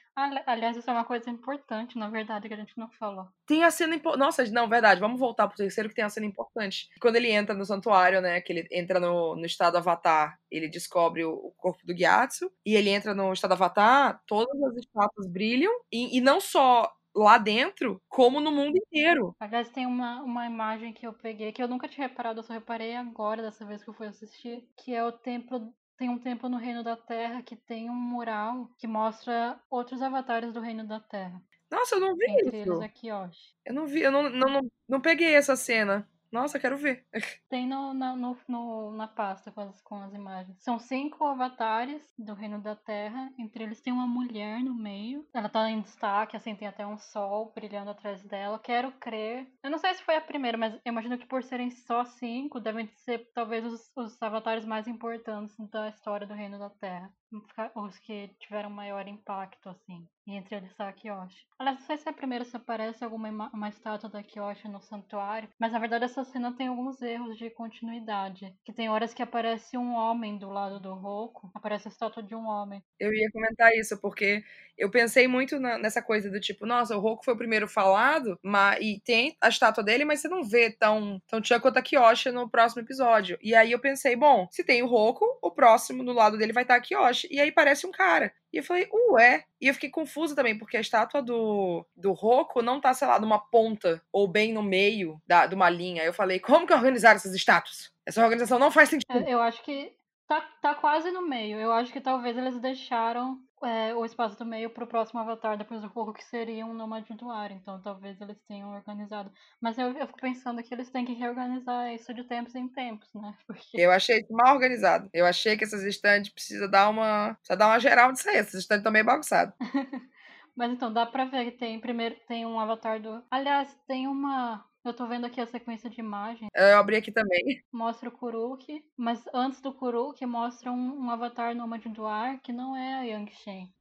Aliás, isso é uma coisa importante, na verdade, que a gente não falou. Tem a cena importante. Nossa, não, verdade. Vamos voltar pro terceiro que tem a cena importante. Quando ele entra no santuário, né? Que ele entra no, no estado avatar, ele descobre o, o corpo do Gyatso. E ele entra no estado avatar, todas as estátuas brilham. E, e não só lá dentro, como no mundo inteiro. Aliás, tem uma, uma imagem que eu peguei, que eu nunca tinha reparado, eu só reparei agora, dessa vez que eu fui assistir, que é o templo tem um templo no Reino da Terra que tem um mural que mostra outros avatares do Reino da Terra. Nossa, eu não vi Entre isso. Eles aqui, ó. Eu não vi, eu não, não, não, não peguei essa cena. Nossa, quero ver. Tem no, na, no, no, na pasta com as, com as imagens. São cinco avatares do Reino da Terra. Entre eles tem uma mulher no meio. Ela tá em destaque, assim, tem até um sol brilhando atrás dela. Quero crer. Eu não sei se foi a primeira, mas eu imagino que por serem só cinco, devem ser talvez os, os avatares mais importantes da história do Reino da Terra os que tiveram maior impacto, assim. E entre eles está a Kyoshi. Aliás, não sei se é a primeira se aparece alguma uma estátua da Kyoshi no santuário, mas na verdade essa cena tem alguns erros de continuidade. Que tem horas que aparece um homem do lado do Roku, aparece a estátua de um homem. Eu ia comentar isso, porque eu pensei muito na, nessa coisa do tipo, nossa, o Roku foi o primeiro falado, mas, e tem a estátua dele, mas você não vê tão, tão Chan quanto a no próximo episódio. E aí eu pensei, bom, se tem o Roku, o próximo do lado dele vai estar a Kyoshi. E aí parece um cara. E eu falei, ué. E eu fiquei confusa também, porque a estátua do, do Roku não tá, sei lá, numa ponta ou bem no meio da, de uma linha. Eu falei, como que organizaram essas estátuas? Essa organização não faz sentido. É, eu acho que tá, tá quase no meio. Eu acho que talvez eles deixaram é, o espaço do meio para o próximo avatar depois do fogo, que seria um nômade do ar. Então talvez eles tenham organizado. Mas eu, eu fico pensando que eles têm que reorganizar isso de tempos em tempos, né? Porque... Eu achei mal organizado. Eu achei que essas estantes precisa dar uma. Precisa dar uma geral disso aí. Essas estantes estão meio bagunçadas. Mas então, dá pra ver que tem primeiro tem um avatar do. Aliás, tem uma eu tô vendo aqui a sequência de imagens. Eu abri aqui também. Mostra o Kuruki, mas antes do Kuruki mostra um, um avatar nômade do ar que não é a Yang Shen.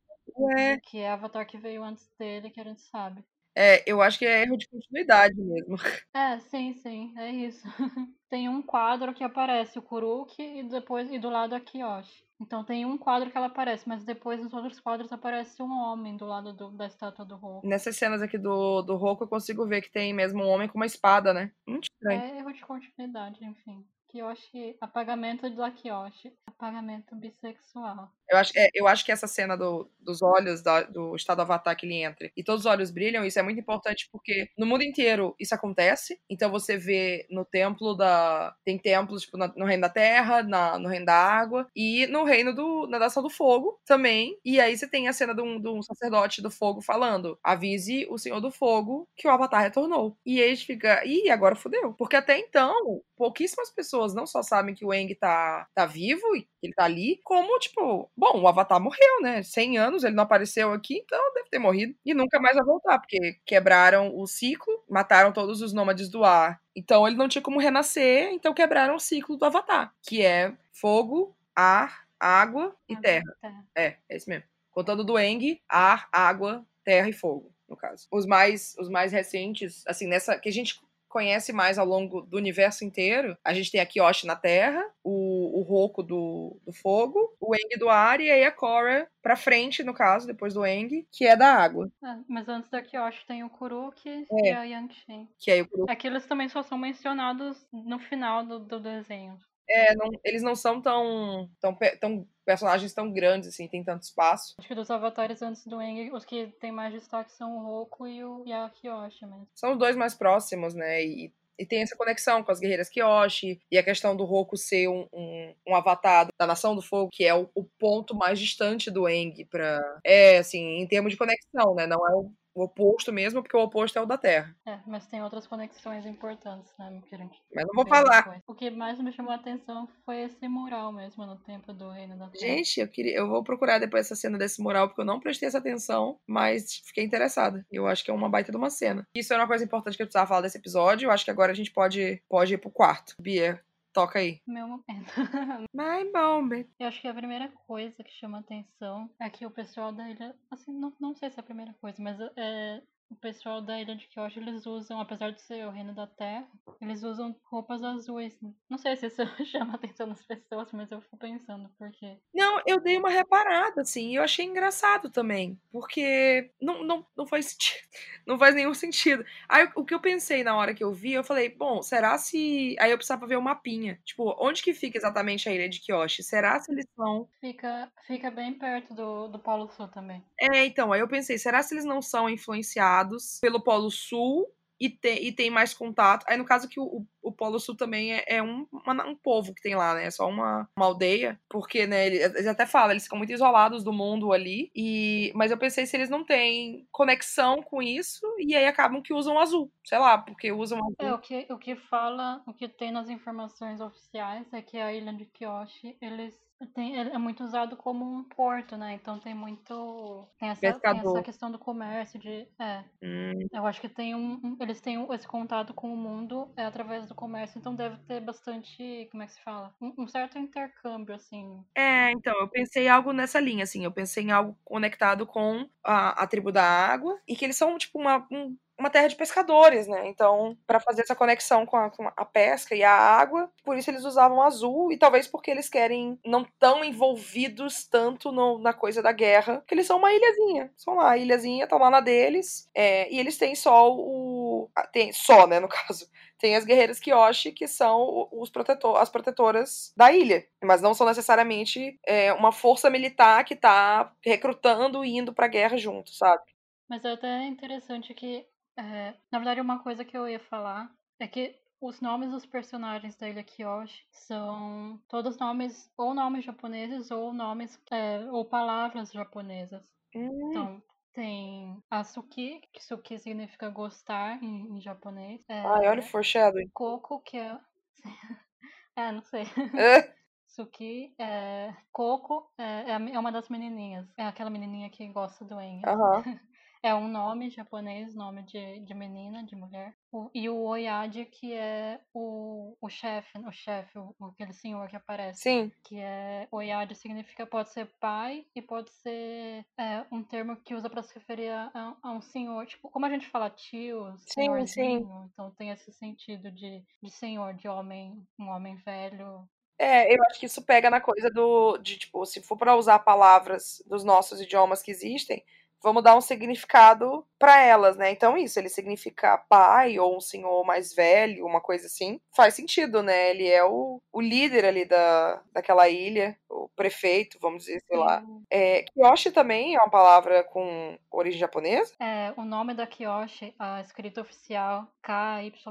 É. Que é o avatar que veio antes dele, que a gente sabe. É, eu acho que é erro de continuidade mesmo. É, sim, sim, é isso. Tem um quadro que aparece o Kuruki e depois e do lado a Kiyoshi. Então tem um quadro que ela aparece, mas depois nos outros quadros aparece um homem do lado do, da estátua do Roku. Nessas cenas aqui do, do Roku eu consigo ver que tem mesmo um homem com uma espada, né? Muito estranho. É erro de continuidade, enfim. Kyoshi, apagamento do Akiyoshi, apagamento bissexual. Eu acho, é, eu acho que essa cena do, dos olhos da, do estado avatar que ele entra e todos os olhos brilham, isso é muito importante porque no mundo inteiro isso acontece. Então você vê no templo da. Tem templos tipo, no Reino da Terra, na, no Reino da Água e no Reino do, na Nação do Fogo também. E aí você tem a cena de um, de um sacerdote do fogo falando: avise o Senhor do Fogo que o avatar retornou. E gente fica, ih, agora fodeu. Porque até então, pouquíssimas pessoas não só sabem que o Eng tá, tá vivo e que ele tá ali, como, tipo, bom, o Avatar morreu, né? 100 anos, ele não apareceu aqui, então deve ter morrido. E nunca mais vai voltar, porque quebraram o ciclo, mataram todos os nômades do ar. Então ele não tinha como renascer, então quebraram o ciclo do Avatar, que é fogo, ar, água e terra. É, é esse mesmo. Contando do Eng, ar, água, terra e fogo no caso. Os mais, os mais recentes, assim, nessa que a gente conhece mais ao longo do universo inteiro. A gente tem a Kyoshi na Terra, o, o Roku do, do fogo, o Eng do ar e aí a Korra pra frente, no caso, depois do Eng, que é da água. É, mas antes da Kyoshi tem o Kuruki é. e a Yangshin. Que é o Kuruki. Aqueles também só são mencionados no final do, do desenho. É, não, eles não são tão, tão, tão personagens tão grandes, assim, tem tanto espaço. Acho que dos avatares antes do Eng, os que tem mais destaque são o Roku e o Yakiyoshi mesmo. São os dois mais próximos, né? E, e tem essa conexão com as guerreiras Kyoshi, e a questão do Roku ser um, um, um avatar da Nação do Fogo, que é o, o ponto mais distante do Eng pra... É, assim, em termos de conexão, né? Não é o o oposto mesmo, porque o oposto é o da Terra. É, mas tem outras conexões importantes, né, que a gente Mas não vou falar. Depois. O que mais me chamou a atenção foi esse mural mesmo no templo do Reino da Terra. Gente, eu queria, eu vou procurar depois essa cena desse mural, porque eu não prestei essa atenção, mas fiquei interessada. Eu acho que é uma baita de uma cena. Isso é uma coisa importante que eu precisava falar desse episódio. Eu acho que agora a gente pode, pode ir pro quarto. Bia, Toca aí. Meu momento. My moment. Eu acho que a primeira coisa que chama atenção é que o pessoal da ilha. Assim, não, não sei se é a primeira coisa, mas é, o pessoal da ilha de Kyoto, eles usam, apesar de ser o reino da terra, eles usam roupas azuis. Não sei se isso chama a atenção das pessoas, mas eu fico pensando, porque... Não, eu dei uma reparada, assim, e eu achei engraçado também, porque não, não, não faz sentido, não faz nenhum sentido. Aí, o que eu pensei na hora que eu vi, eu falei, bom, será se... Aí eu precisava ver o um mapinha, tipo, onde que fica exatamente a ilha de Kyoshi? Será se eles são... Fica, fica bem perto do, do Polo Sul também. É, então, aí eu pensei, será se eles não são influenciados pelo Polo Sul e tem, e tem mais contato. Aí, no caso que o, o Polo Sul também é, é um, uma, um povo que tem lá, né? É só uma, uma aldeia. Porque, né, eles, eles até falam, eles ficam muito isolados do mundo ali. E, mas eu pensei se eles não têm conexão com isso, e aí acabam que usam azul. Sei lá, porque usam azul. É, o que, o que fala, o que tem nas informações oficiais é que a ilha de Kyoshi, eles tem, é muito usado como um porto, né? Então tem muito. Tem essa, tem essa questão do comércio, de. É. Hum. Eu acho que tem um. Eles têm esse contato com o mundo é, através do comércio, então deve ter bastante. Como é que se fala? Um, um, certo intercâmbio, assim. É, então, eu pensei algo nessa linha, assim. Eu pensei em algo conectado com a, a tribo da água e que eles são, tipo, uma, um uma terra de pescadores, né? Então, para fazer essa conexão com a, com a, pesca e a água, por isso eles usavam azul e talvez porque eles querem não tão envolvidos tanto no, na coisa da guerra, que eles são uma ilhazinha, são lá, a ilhazinha, estão lá na deles, é, e eles têm só o tem só, né, no caso, tem as guerreiras Kyoshi, que são os protetor, as protetoras da ilha, mas não são necessariamente é, uma força militar que tá recrutando e indo pra guerra junto, sabe? Mas é até interessante que é, na verdade, uma coisa que eu ia falar é que os nomes dos personagens da Ilha Kyoshi são todos nomes, ou nomes japoneses, ou nomes, é, ou palavras japonesas. Hum. Então, tem Asuki, que Suki significa gostar em, em japonês. É, Ai, olha o foreshadowing. Koko, que é. é, não sei. É. Suki, é, Coco é, é uma das menininhas. É aquela menininha que gosta do Enya. Uhum. É um nome japonês, nome de, de menina, de mulher. O, e o Oyade, que é o, o chefe, o chefe, o, aquele senhor que aparece. Sim. Que é. Oyade significa, pode ser pai e pode ser é, um termo que usa para se referir a, a, um senhor. Tipo, como a gente fala tio, sim, sim. então tem esse sentido de, de senhor, de homem, um homem velho, é, eu acho que isso pega na coisa do de tipo, se for para usar palavras dos nossos idiomas que existem, vamos dar um significado para elas, né? Então, isso, ele significa pai ou um senhor mais velho, uma coisa assim, faz sentido, né? Ele é o, o líder ali da, daquela ilha, o prefeito, vamos dizer, sei lá. É, Kiyoshi também é uma palavra com origem japonesa? É, o nome da Kiyoshi, a escrita oficial K-Y-O-S-H-I,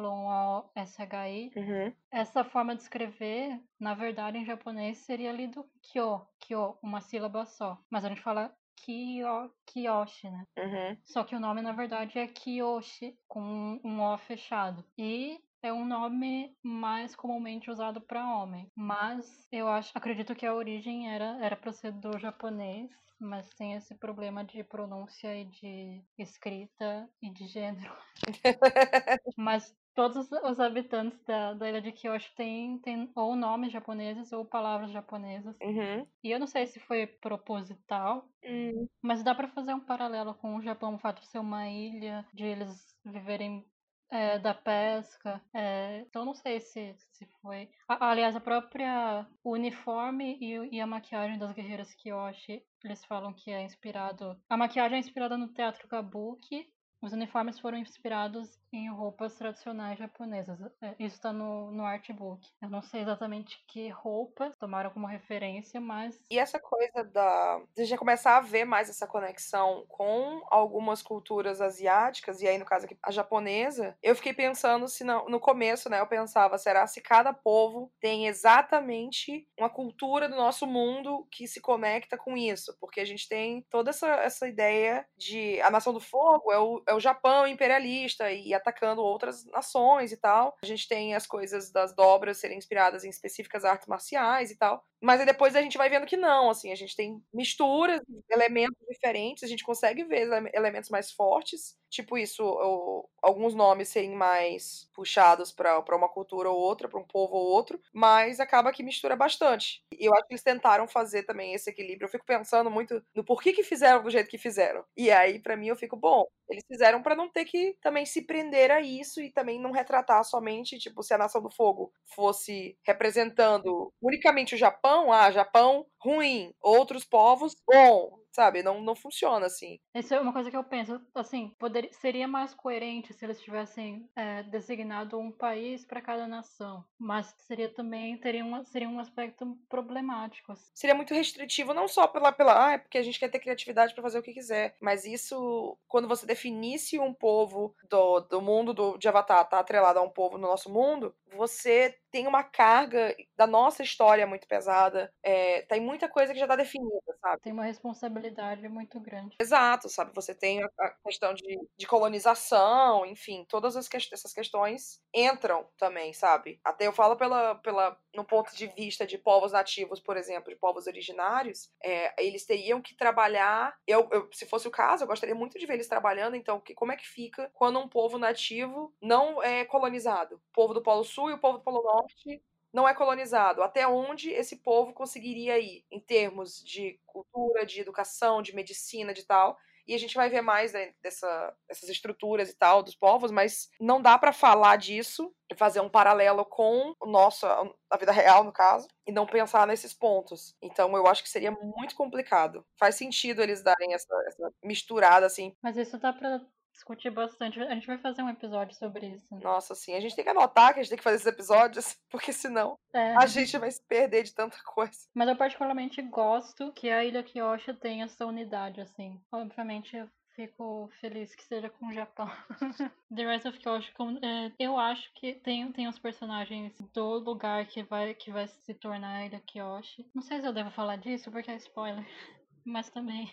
uhum. essa forma de escrever, na verdade, em japonês seria lido Kyo, Kyo, uma sílaba só. Mas a gente fala Kyo, Kiyoshi, né? Uhum. Só que o nome, na verdade, é Kiyoshi, com um O fechado. E é um nome mais comumente usado para homem. Mas eu acho, acredito que a origem era era para ser do japonês, mas tem esse problema de pronúncia e de escrita e de gênero. mas todos os habitantes da, da ilha de Kyoto têm, têm ou nomes japoneses ou palavras japonesas. Uhum. E eu não sei se foi proposital, uhum. mas dá para fazer um paralelo com o Japão, o fato de ser uma ilha, de eles viverem é, da pesca. É, então não sei se, se foi. aliás, a própria uniforme e, e, a maquiagem das guerreiras Kyoshi, eles falam que é inspirado. A maquiagem é inspirada no teatro Kabuki os uniformes foram inspirados em roupas tradicionais japonesas. É, isso está no, no artbook. Eu não sei exatamente que roupas tomaram como referência, mas. E essa coisa da. De já começar a ver mais essa conexão com algumas culturas asiáticas, e aí no caso aqui a japonesa, eu fiquei pensando se não, no começo, né? Eu pensava, será se cada povo tem exatamente uma cultura do nosso mundo que se conecta com isso? Porque a gente tem toda essa, essa ideia de a nação do fogo é o, é o Japão imperialista e atacando outras nações e tal. A gente tem as coisas das dobras serem inspiradas em específicas artes marciais e tal. Mas aí depois a gente vai vendo que não, assim, a gente tem misturas, elementos diferentes, a gente consegue ver elementos mais fortes, tipo isso, ou, alguns nomes serem mais puxados para uma cultura ou outra, para um povo ou outro, mas acaba que mistura bastante. E eu acho que eles tentaram fazer também esse equilíbrio. Eu fico pensando muito no porquê que fizeram do jeito que fizeram. E aí, para mim, eu fico, bom, eles fizeram para não ter que também se prender a isso e também não retratar somente, tipo, se a Nação do Fogo fosse representando unicamente o Japão, ah, Japão ruim, outros povos bom, sabe? Não, não funciona assim. Isso é uma coisa que eu penso, assim, poderia, seria mais coerente se eles tivessem é, designado um país para cada nação, mas seria também, teria uma, seria um aspecto problemático. Assim. Seria muito restritivo, não só pela, pela ah, é porque a gente quer ter criatividade para fazer o que quiser, mas isso, quando você definisse um povo do, do mundo do, de Avatar, tá atrelado a um povo no nosso mundo, você tem uma carga da nossa história muito pesada. É, tem muita coisa que já está definida, sabe? Tem uma responsabilidade muito grande. Exato, sabe? Você tem a questão de, de colonização, enfim, todas as que, essas questões entram também, sabe? Até eu falo pela, pela, no ponto de vista de povos nativos, por exemplo, de povos originários, é, eles teriam que trabalhar. Eu, eu, se fosse o caso, eu gostaria muito de ver eles trabalhando, então, que, como é que fica quando um povo nativo não é colonizado? O povo do Polo Sul e o povo do Polo norte não é colonizado. Até onde esse povo conseguiria ir em termos de cultura, de educação, de medicina, de tal. E a gente vai ver mais né, dessa, dessas estruturas e tal dos povos, mas não dá para falar disso e fazer um paralelo com o nosso, a vida real, no caso, e não pensar nesses pontos. Então eu acho que seria muito complicado. Faz sentido eles darem essa, essa misturada assim. Mas isso dá pra discutir bastante. A gente vai fazer um episódio sobre isso. Nossa, sim. A gente tem que anotar que a gente tem que fazer esses episódios, porque senão é. a gente vai se perder de tanta coisa. Mas eu particularmente gosto que a Ilha Kyosha tenha essa unidade, assim. Obviamente, eu fico feliz que seja com o Japão. The Rise of Kyosho, é, eu acho que tem, tem os personagens do lugar que vai, que vai se tornar a Ilha Kyoshi. Não sei se eu devo falar disso, porque é spoiler. Mas também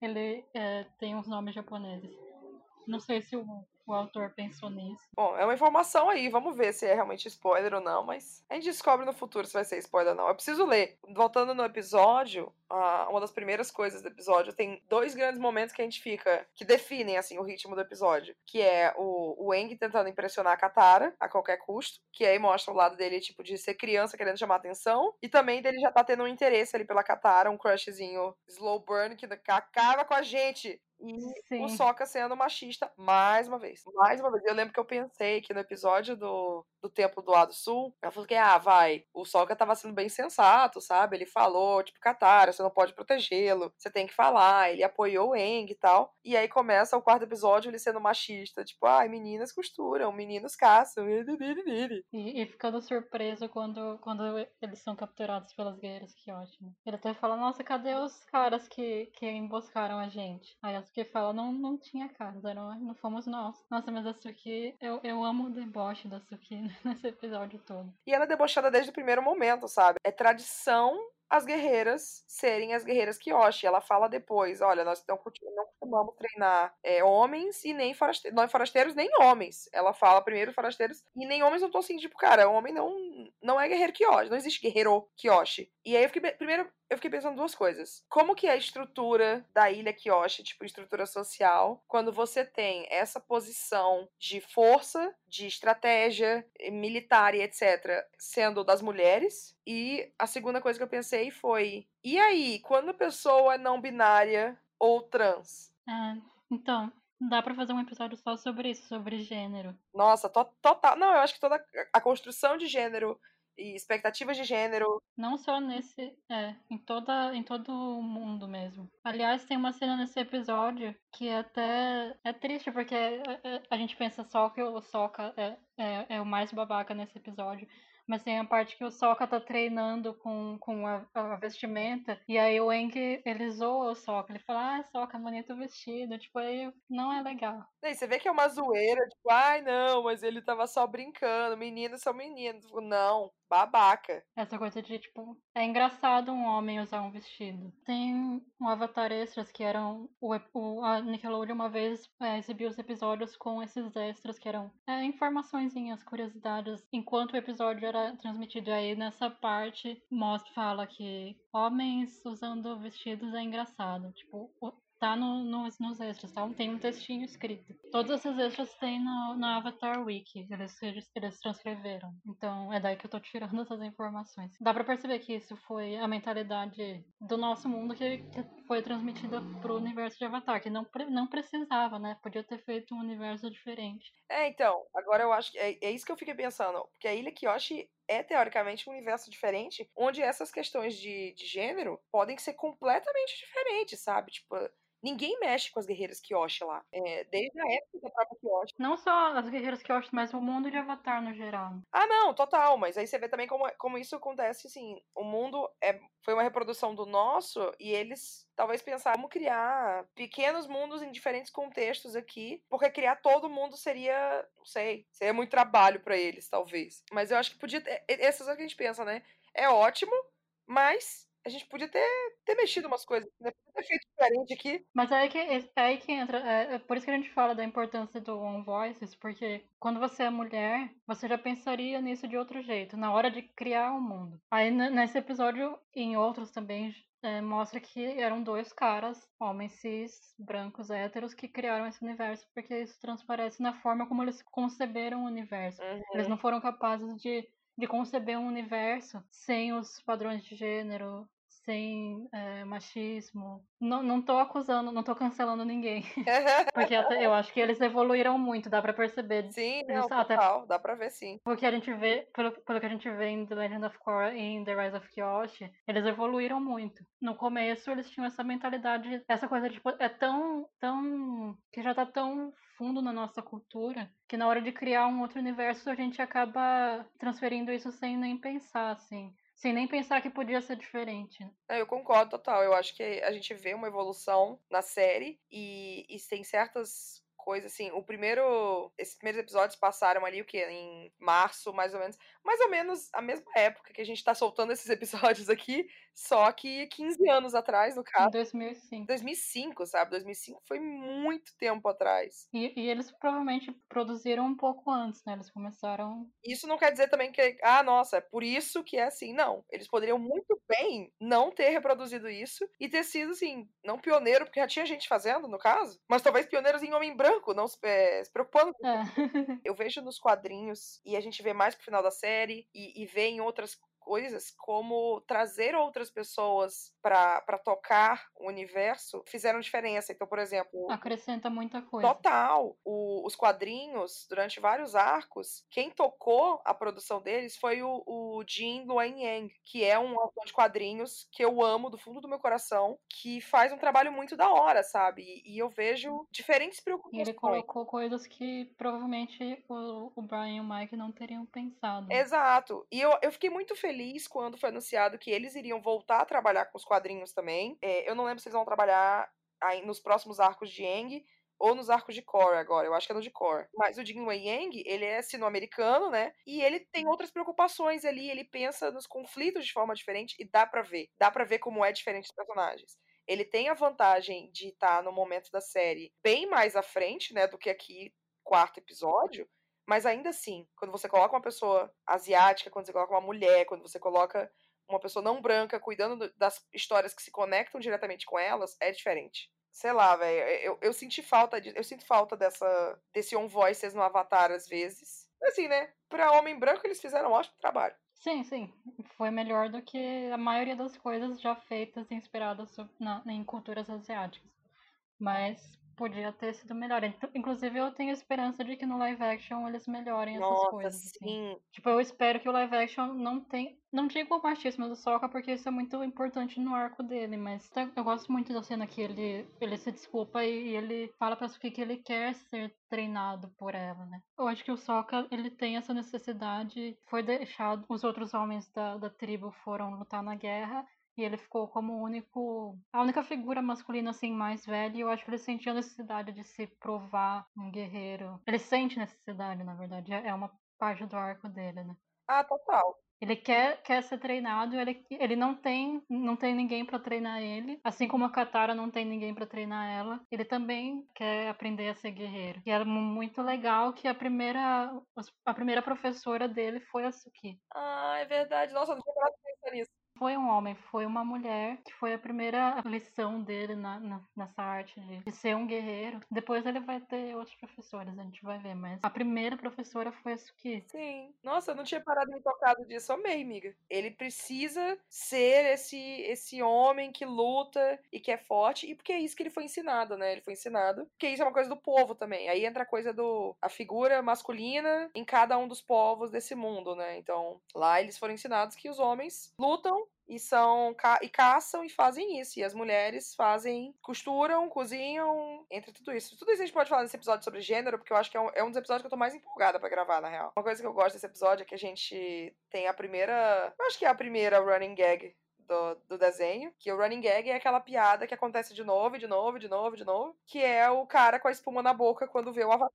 ele é, tem uns nomes japoneses. Não sei se o, o autor pensou nisso. Bom, é uma informação aí, vamos ver se é realmente spoiler ou não, mas a gente descobre no futuro se vai ser spoiler ou não. Eu preciso ler. Voltando no episódio, uma das primeiras coisas do episódio tem dois grandes momentos que a gente fica, que definem, assim, o ritmo do episódio, que é o, o Eng tentando impressionar a Katara a qualquer custo, que aí mostra o lado dele, tipo, de ser criança querendo chamar atenção, e também dele já tá tendo um interesse ali pela Katara, um crushzinho slow burn que acaba com a gente. E Sim. o Soca sendo machista mais uma vez. Mais uma vez. Eu lembro que eu pensei que no episódio do, do Templo do Lado Sul, ela falou que, ah, vai, o Soca tava sendo bem sensato, sabe? Ele falou, tipo, Katara, você não pode protegê-lo, você tem que falar. Ele apoiou o Eng e tal. E aí começa o quarto episódio ele sendo machista, tipo, ai, meninas costuram, meninos caçam. E, e ficando surpreso quando, quando eles são capturados pelas guerreiras, que ótimo. Ele até fala, nossa, cadê os caras que, que emboscaram a gente? Aí as que fala, não, não tinha casa, não, não fomos nós. Nossa, mas a Suki, eu, eu amo o deboche da Suki nesse episódio todo. E ela é debochada desde o primeiro momento, sabe? É tradição as guerreiras serem as guerreiras Kyoshi. Ela fala depois, olha, nós não, costumamos treinar é, homens e nem forasteiros, não forasteiros nem homens. Ela fala primeiro forasteiros e nem homens não tô assim, tipo, cara, homem não, não é guerreiro Kyoshi, não existe guerreiro Kyoshi. E aí eu fiquei, primeiro, eu fiquei pensando duas coisas. Como que é a estrutura da ilha Kyoshi, tipo, estrutura social, quando você tem essa posição de força, de estratégia militar e etc., sendo das mulheres? E a segunda coisa que eu pensei foi: e aí, quando a pessoa é não binária ou trans? É, então, Dá pra fazer um episódio só sobre isso, sobre gênero. Nossa, to total. Não, eu acho que toda a construção de gênero e expectativas de gênero. Não só nesse, é, em toda, em todo o mundo mesmo. Aliás, tem uma cena nesse episódio que até é triste porque é, é, a gente pensa só que o Sokka é, é, é o mais babaca nesse episódio. Mas tem a parte que o Sokka tá treinando com, com a, a vestimenta. E aí o Enki, ele zoa o Sokka. Ele fala, ah, Sokka, bonito vestido. Tipo, aí não é legal. E você vê que é uma zoeira, tipo, ai não, mas ele tava só brincando. Meninos são meninos. Tipo, não, babaca. Essa coisa de, tipo, é engraçado um homem usar um vestido. Tem um Avatar Extras que eram. O, o, a Nickelodeon uma vez é, exibiu os episódios com esses extras que eram é, informaçõezinhas, curiosidades, enquanto o episódio era transmitido. E aí nessa parte mostra, fala que homens usando vestidos é engraçado. Tipo, tá no, no, nos extras, tá? Tem um textinho escrito. Todos esses extras tem no, no Avatar Wiki, eles, eles, eles transcreveram. Então é daí que eu tô tirando essas informações. Dá pra perceber que isso foi a mentalidade do nosso mundo que, que foi transmitida pro universo de Avatar, que não, não precisava, né? Podia ter feito um universo diferente. É, então, agora eu acho que é, é isso que eu fiquei pensando. Porque a Ilha Kyoshi é teoricamente um universo diferente, onde essas questões de, de gênero podem ser completamente diferentes, sabe? Tipo, Ninguém mexe com as guerreiras Kyoshi lá. É, desde a época da própria Kyoshi. Não só as guerreiras Kyoshi, mas o mundo de Avatar no geral. Ah, não, total. Mas aí você vê também como, como isso acontece, assim. O mundo é, foi uma reprodução do nosso e eles talvez pensaram como criar pequenos mundos em diferentes contextos aqui, porque criar todo mundo seria, não sei, seria muito trabalho para eles, talvez. Mas eu acho que podia ter, essas é o que a gente pensa, né? É ótimo, mas a gente podia ter, ter mexido umas coisas, né? Podia ter feito diferente aqui. Mas é aí que, é aí que entra. É, é por isso que a gente fala da importância do On Voices, porque quando você é mulher, você já pensaria nisso de outro jeito, na hora de criar o um mundo. Aí nesse episódio, e em outros também, é, mostra que eram dois caras, homens cis, brancos, héteros, que criaram esse universo, porque isso transparece na forma como eles conceberam o universo. Uhum. Eles não foram capazes de de conceber um universo sem os padrões de gênero, sem é, machismo. Não, não tô acusando, não tô cancelando ninguém. Porque até, eu acho que eles evoluíram muito, dá pra perceber. Sim, não, total, até, dá pra ver sim. Porque a gente vê, pelo, pelo que a gente vê em The Legend of Korra e em The Rise of Kyoshi, eles evoluíram muito. No começo eles tinham essa mentalidade, essa coisa tipo, é tão, tão, que já tá tão fundo na nossa cultura que na hora de criar um outro universo a gente acaba transferindo isso sem nem pensar, assim. Sem nem pensar que podia ser diferente. É, eu concordo total. Eu acho que a gente vê uma evolução na série e, e tem certas coisa, assim, o primeiro. Esses primeiros episódios passaram ali, o que? Em março, mais ou menos. Mais ou menos a mesma época que a gente tá soltando esses episódios aqui, só que 15 anos atrás, no caso. Em 2005. 2005, sabe? 2005 foi muito tempo atrás. E, e eles provavelmente produziram um pouco antes, né? Eles começaram. Isso não quer dizer também que, ah, nossa, é por isso que é assim. Não. Eles poderiam muito bem não ter reproduzido isso e ter sido, assim, não pioneiro, porque já tinha gente fazendo, no caso, mas talvez pioneiros em Homem Branco, não se, é, se preocupando. É. Eu vejo nos quadrinhos, e a gente vê mais pro final da série, e, e vê em outras coisas como trazer outras pessoas para tocar o universo fizeram diferença. Então, por exemplo. Acrescenta muita coisa. Total. O, os quadrinhos, durante vários arcos, quem tocou a produção deles foi o, o Jin Luan Yang, que é um autor de quadrinhos que eu amo do fundo do meu coração, que faz um trabalho muito da hora, sabe? E, e eu vejo diferentes preocupações. Ele colocou coisas que provavelmente o, o Brian e o Mike não teriam pensado. Exato. E eu, eu fiquei muito feliz feliz quando foi anunciado que eles iriam voltar a trabalhar com os quadrinhos também. É, eu não lembro se eles vão trabalhar nos próximos arcos de Yang ou nos arcos de Core agora, eu acho que é no de Core. Mas o Jin Wei Yang, ele é sino-americano, né? E ele tem outras preocupações ali, ele pensa nos conflitos de forma diferente e dá para ver. Dá para ver como é diferente os personagens. Ele tem a vantagem de estar tá no momento da série bem mais à frente, né, do que aqui quarto episódio, mas ainda assim, quando você coloca uma pessoa asiática, quando você coloca uma mulher, quando você coloca uma pessoa não branca cuidando das histórias que se conectam diretamente com elas, é diferente. Sei lá, velho, eu, eu senti falta de, eu sinto falta dessa desse on voices no Avatar às vezes. Assim, né? Para homem branco eles fizeram um ótimo trabalho. Sim, sim. Foi melhor do que a maioria das coisas já feitas e inspiradas na, em culturas asiáticas. Mas podia ter sido melhor. Então, inclusive, eu tenho esperança de que no live action eles melhorem essas Nossa, coisas. Assim. Sim. Assim. Tipo, eu espero que o live action não tenha. Não digo o machismo do Sokka, porque isso é muito importante no arco dele, mas eu gosto muito da cena que ele, ele se desculpa e ele fala pra Suki que ele quer ser treinado por ela, né? Eu acho que o Sokka, ele tem essa necessidade, foi deixado, os outros homens da, da tribo foram lutar na guerra, e ele ficou como o único. A única figura masculina, assim, mais velha. E eu acho que ele sentia a necessidade de se provar um guerreiro. Ele sente necessidade, na verdade. É, é uma parte do arco dele, né? Ah, total. Ele quer, quer ser treinado, ele, ele não tem não tem ninguém para treinar ele, assim como a Katara não tem ninguém para treinar ela. Ele também quer aprender a ser guerreiro. E é muito legal que a primeira a primeira professora dele foi a Suki. Ah, é verdade. Nossa, não tinha parado de pensar nisso foi um homem, foi uma mulher, que foi a primeira lição dele na, na, nessa arte de, de, ser um guerreiro. Depois ele vai ter outros professores, a gente vai ver, mas a primeira professora foi a Suki. Sim. Nossa, eu não tinha parado me tocado disso, amei, amiga. Ele precisa ser esse, esse homem que luta e que é forte, e porque é isso que ele foi ensinado, né? Ele foi ensinado, porque isso é uma coisa do povo também. Aí entra a coisa do a figura masculina em cada um dos povos desse mundo, né? Então, lá eles foram ensinados que os homens lutam e são e caçam e fazem isso. E as mulheres fazem, costuram, cozinham, entre tudo isso. Tudo isso a gente pode falar nesse episódio sobre gênero, porque eu acho que é um, é um dos episódios que eu tô mais empolgada para gravar, na real. Uma coisa que eu gosto desse episódio é que a gente tem a primeira. Eu acho que é a primeira running gag do, do, desenho, que o running gag é aquela piada que acontece de novo, de novo, de novo, de novo, que é o cara com a espuma na boca quando vê o Avatar.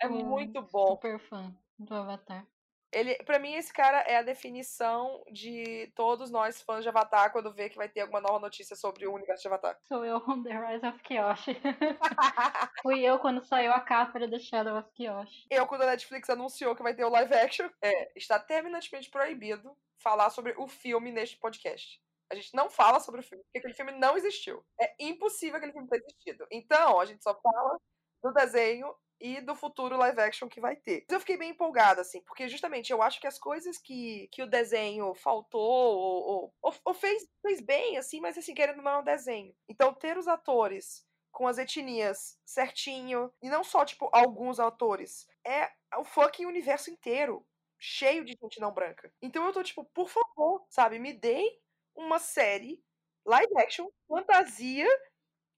É, é muito bom. Super fã do Avatar. Ele, para mim, esse cara é a definição de todos nós fãs de Avatar quando vê que vai ter alguma nova notícia sobre o universo de Avatar. Sou eu, The Rise of Kyoshi. Fui eu quando saiu a capa The Shadow of Kyoshi. Eu, quando a Netflix anunciou que vai ter o live action, é, está terminantemente proibido falar sobre o filme neste podcast. A gente não fala sobre o filme, porque aquele filme não existiu. É impossível aquele filme ter existido. Então, a gente só fala do desenho e do futuro live action que vai ter. Eu fiquei bem empolgada, assim, porque justamente eu acho que as coisas que, que o desenho faltou ou, ou, ou fez, fez bem, assim, mas assim, querendo não é um desenho. Então, ter os atores com as etnias certinho, e não só, tipo, alguns atores, é o fucking universo inteiro, cheio de gente não branca. Então eu tô, tipo, por favor, sabe, me dê uma série live action, fantasia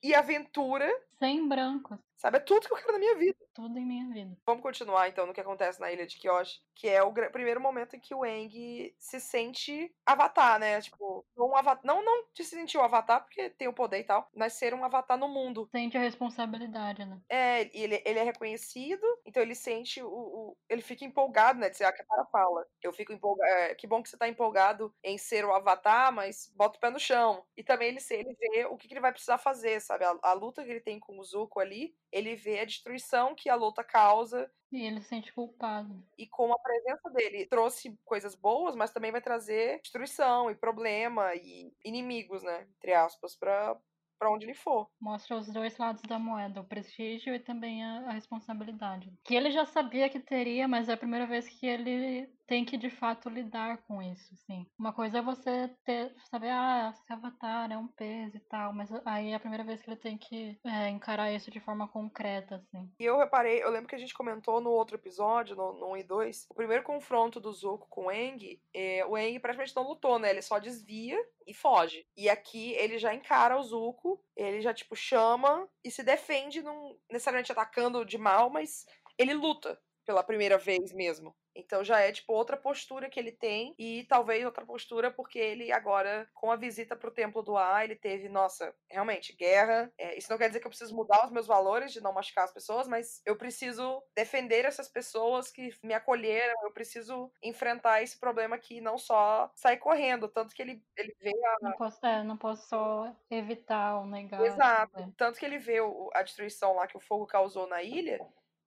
e aventura. Sem brancos. Sabe, é tudo que eu quero na minha vida. Tudo em minha vida. Vamos continuar então no que acontece na ilha de Kyoshi, que é o primeiro momento em que o Eng se sente avatar, né? Tipo, um avatar, não não de se sentir o avatar porque tem o poder e tal, mas ser um avatar no mundo. Sente a responsabilidade, né? É, e ele, ele é reconhecido, então ele sente o, o ele fica empolgado, né? De ser a que a fala. Eu fico empolgado, é, que bom que você tá empolgado em ser o avatar, mas bota o pé no chão. E também ele, ele vê o que, que ele vai precisar fazer, sabe? A, a luta que ele tem com o Zuko ali ele vê a destruição que a luta causa. E ele se sente culpado. E como a presença dele trouxe coisas boas, mas também vai trazer destruição e problema e inimigos, né? Entre aspas, pra, para onde ele for. Mostra os dois lados da moeda, o prestígio e também a, a, responsabilidade. Que ele já sabia que teria, mas é a primeira vez que ele tem que de fato lidar com isso, sim. Uma coisa é você ter, saber, ah, esse avatar é um peso e tal, mas aí é a primeira vez que ele tem que é, encarar isso de forma concreta, assim. E eu reparei, eu lembro que a gente comentou no outro episódio, no, no 1 e 2, o primeiro confronto do Zuko com o Eng, é, o Eng praticamente não lutou, né? Ele só desvia e foge. E aqui ele já encara o Zuko, ele já, tipo, chama e se defende, não necessariamente atacando de mal, mas ele luta pela primeira vez mesmo. Então já é tipo outra postura que ele tem e talvez outra postura porque ele agora com a visita pro templo do ar ele teve nossa realmente guerra. É, isso não quer dizer que eu preciso mudar os meus valores de não machucar as pessoas, mas eu preciso defender essas pessoas que me acolheram. Eu preciso enfrentar esse problema aqui não só sair correndo, tanto que ele ele vê a não posso é, não posso só evitar ou negar. Exato, né? tanto que ele vê a destruição lá que o fogo causou na ilha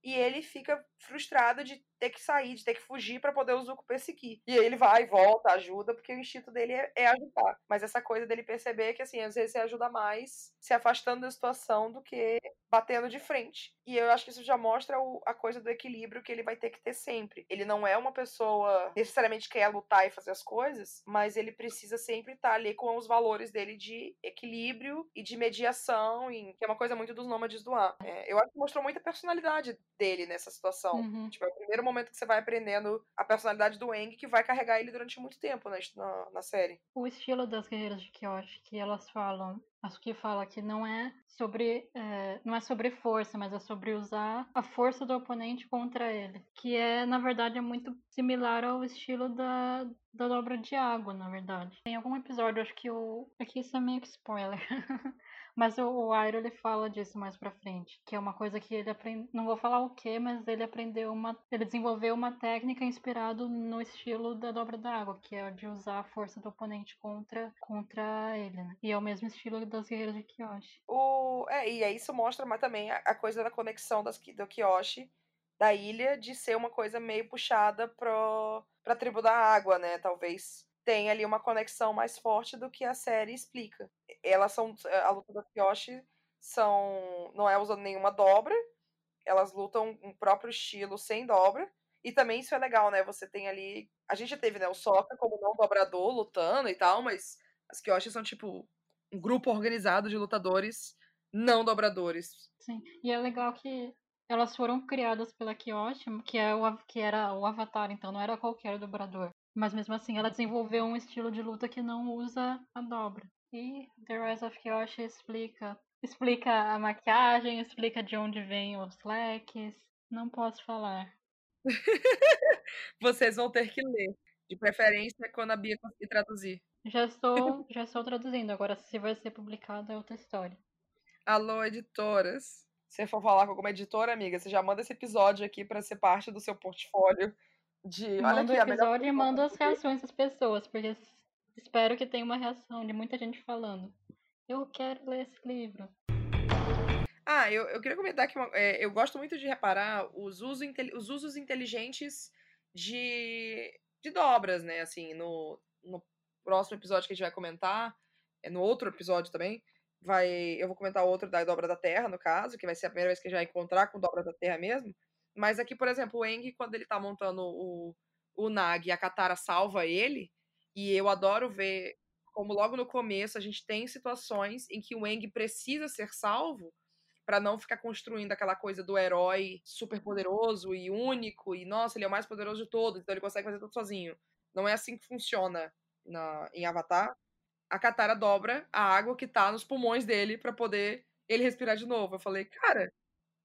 e ele fica frustrado de ter que sair, de ter que fugir para poder o Zuko perseguir. E aí ele vai, volta, ajuda, porque o instinto dele é, é, ajudar. Mas essa coisa dele perceber que, assim, às vezes você ajuda mais se afastando da situação do que batendo de frente. E eu acho que isso já mostra o, a coisa do equilíbrio que ele vai ter que ter sempre. Ele não é uma pessoa necessariamente que quer lutar e fazer as coisas, mas ele precisa sempre estar tá ali com os valores dele de equilíbrio e de mediação, e, que é uma coisa muito dos nômades do ar. É, eu acho que mostrou muita personalidade dele nessa situação. Uhum. Tipo, é o primeiro momento que você vai aprendendo a personalidade do Eng que vai carregar ele durante muito tempo né, na, na série. O estilo das guerreiras de Kyoshi, que elas falam que fala que não é sobre é, não é sobre força, mas é sobre usar a força do oponente contra ele, que é na verdade é muito similar ao estilo da, da dobra de água, na verdade. Tem algum episódio, acho que o aqui isso é meio que spoiler. Mas o, o ele fala disso mais pra frente, que é uma coisa que ele aprende, não vou falar o que, mas ele aprendeu uma, ele desenvolveu uma técnica inspirado no estilo da dobra da água, que é de usar a força do oponente contra contra ele, né? E é o mesmo estilo das guerreiras de Kyoshi. O, é, e aí isso mostra mas também a, a coisa da conexão das, do Kyoshi da ilha de ser uma coisa meio puxada pro, pra tribo da água, né? Talvez tem ali uma conexão mais forte do que a série explica. Elas são. A luta da Kyoshi são. não é usando nenhuma dobra. Elas lutam um próprio estilo sem dobra. E também isso é legal, né? Você tem ali. A gente já teve, né, o Sokka como não dobrador lutando e tal, mas as Kyoshi são tipo um grupo organizado de lutadores não dobradores. Sim, e é legal que elas foram criadas pela Kyoshi, que, é o, que era o Avatar, então não era qualquer dobrador. Mas mesmo assim, ela desenvolveu um estilo de luta que não usa a dobra. E The Rise of Kyoshi explica. Explica a maquiagem, explica de onde vem os leques. Não posso falar. Vocês vão ter que ler. De preferência quando a Bia conseguir traduzir. Já estou, já estou traduzindo. Agora, se vai ser publicado, é outra história. Alô, editoras. Se for falar com alguma editora, amiga, você já manda esse episódio aqui para ser parte do seu portfólio de. Manda o episódio e manda as reações das pessoas, porque espero que tenha uma reação de muita gente falando. Eu quero ler esse livro. Ah, eu, eu queria comentar que é, eu gosto muito de reparar os, uso, os usos inteligentes de, de dobras, né? Assim, no, no próximo episódio que a gente vai comentar, é no outro episódio também, vai eu vou comentar outro da dobra da Terra, no caso, que vai ser a primeira vez que a gente vai encontrar com dobra da Terra mesmo. Mas aqui, por exemplo, o Eng, quando ele tá montando o, o Nag a Katara salva ele, e eu adoro ver como logo no começo a gente tem situações em que o Eng precisa ser salvo para não ficar construindo aquela coisa do herói super poderoso e único e nossa, ele é o mais poderoso de todos, então ele consegue fazer tudo sozinho. Não é assim que funciona na, em Avatar. A Katara dobra a água que tá nos pulmões dele para poder ele respirar de novo. Eu falei, cara,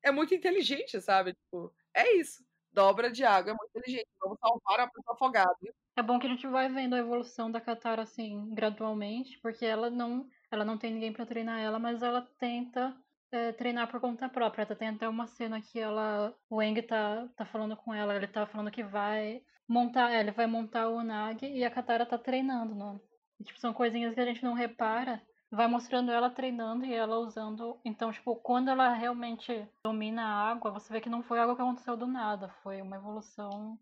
é muito inteligente, sabe? Tipo, é isso. Dobra de água é muito inteligente. Vamos salvar a pessoa afogada. É bom que a gente vai vendo a evolução da Katara assim, gradualmente, porque ela não, ela não tem ninguém para treinar ela, mas ela tenta é, treinar por conta própria. Tem até uma cena que ela, o Eng tá, tá falando com ela, ele tá falando que vai montar, é, ele vai montar o Nag e a Katara tá treinando, não. E, tipo, são coisinhas que a gente não repara, vai mostrando ela treinando e ela usando. Então, tipo, quando ela realmente domina a água, você vê que não foi algo que aconteceu do nada, foi uma evolução.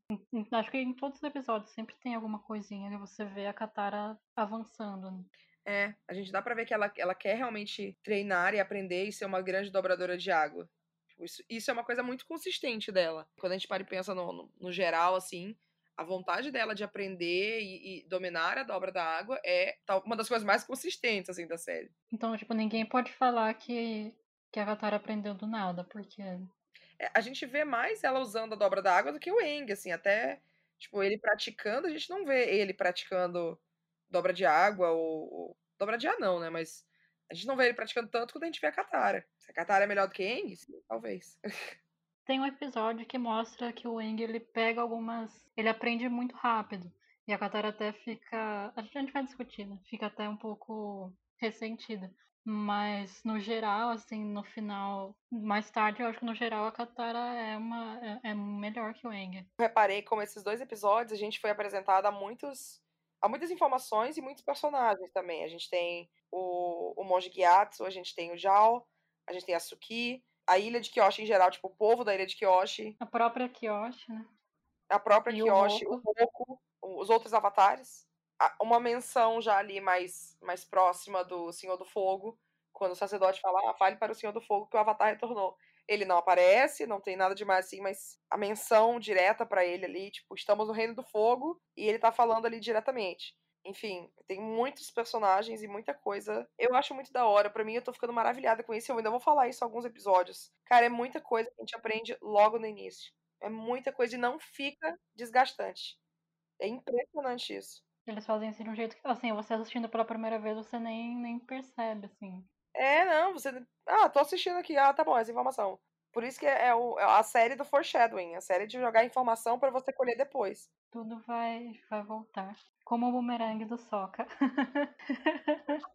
Acho que em todos os episódios sempre tem alguma coisinha que você vê a Katara avançando. Né? É, a gente dá pra ver que ela, ela quer realmente treinar e aprender e ser uma grande dobradora de água. Tipo, isso, isso é uma coisa muito consistente dela. Quando a gente para e pensa no, no, no geral, assim, a vontade dela de aprender e, e, dominar a dobra da água é uma das coisas mais consistentes, assim, da série. Então, tipo, ninguém pode falar que, que a Katara aprendeu do nada, porque... É, a gente vê mais ela usando a dobra da água do que o Eng, assim, até, tipo, ele praticando, a gente não vê ele praticando dobra de água ou, ou... dobra de ar não, né, mas a gente não vê ele praticando tanto quando a gente vê a Katara. Se a Katara é melhor do que Eng, sim, talvez. Tem um episódio que mostra que o Eng ele pega algumas. Ele aprende muito rápido. E a Katara até fica. A gente vai discutir, né? Fica até um pouco ressentida. Mas no geral, assim, no final, mais tarde, eu acho que no geral a Katara é uma é, é melhor que o Eng. Reparei como esses dois episódios a gente foi apresentado a muitos há muitas informações e muitos personagens também. A gente tem o, o Monge Gyatso, a gente tem o Jao, a gente tem a Suki, a ilha de Kyoshi em geral, tipo, o povo da ilha de Kyoshi. A própria Kyoshi, né? A própria e Kyoshi, o Roku, os outros avatares. Uma menção já ali mais, mais próxima do Senhor do Fogo, quando o sacerdote fala, ah, fale para o Senhor do Fogo que o avatar retornou. Ele não aparece, não tem nada demais assim, mas a menção direta para ele ali, tipo, estamos no Reino do Fogo, e ele tá falando ali diretamente. Enfim, tem muitos personagens e muita coisa. Eu acho muito da hora. Para mim, eu tô ficando maravilhada com isso. Eu ainda vou falar isso em alguns episódios. Cara, é muita coisa que a gente aprende logo no início. É muita coisa e não fica desgastante. É impressionante isso. Eles fazem isso de um jeito que, assim, você assistindo pela primeira vez, você nem, nem percebe, assim. É, não, você. Ah, tô assistindo aqui. Ah, tá bom, essa informação. Por isso que é, o, é a série do foreshadowing, a série de jogar informação para você colher depois. Tudo vai, vai voltar. Como o bumerangue do Soca.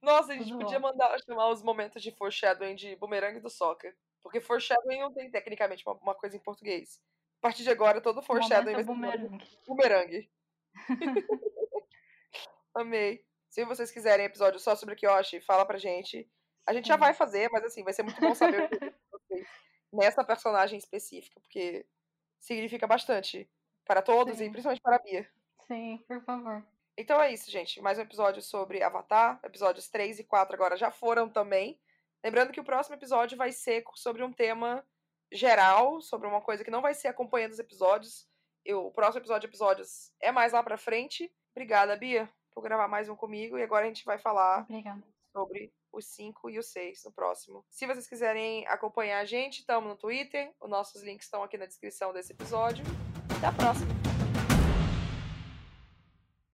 Nossa, a gente Tudo podia bom. mandar chamar os momentos de foreshadowing de bumerangue do Soca. Porque foreshadowing não tem tecnicamente uma, uma, coisa em português. A partir de agora, todo foreshadowing vai ser bumerangue. bumerangue. Amei. Se vocês quiserem episódio só sobre Kyoshi, fala pra gente. A gente já vai fazer, mas assim, vai ser muito bom saber o que vocês nessa personagem específica, porque significa bastante para todos Sim. e principalmente para a Bia. Sim, por favor. Então é isso, gente. Mais um episódio sobre Avatar. Episódios 3 e 4 agora já foram também. Lembrando que o próximo episódio vai ser sobre um tema geral, sobre uma coisa que não vai ser acompanhando os episódios. Eu, o próximo episódio de episódios é mais lá pra frente. Obrigada, Bia, por gravar mais um comigo. E agora a gente vai falar Obrigada. sobre os 5 e os 6 no próximo. Se vocês quiserem acompanhar a gente, estamos no Twitter. Os nossos links estão aqui na descrição desse episódio. Até a próxima!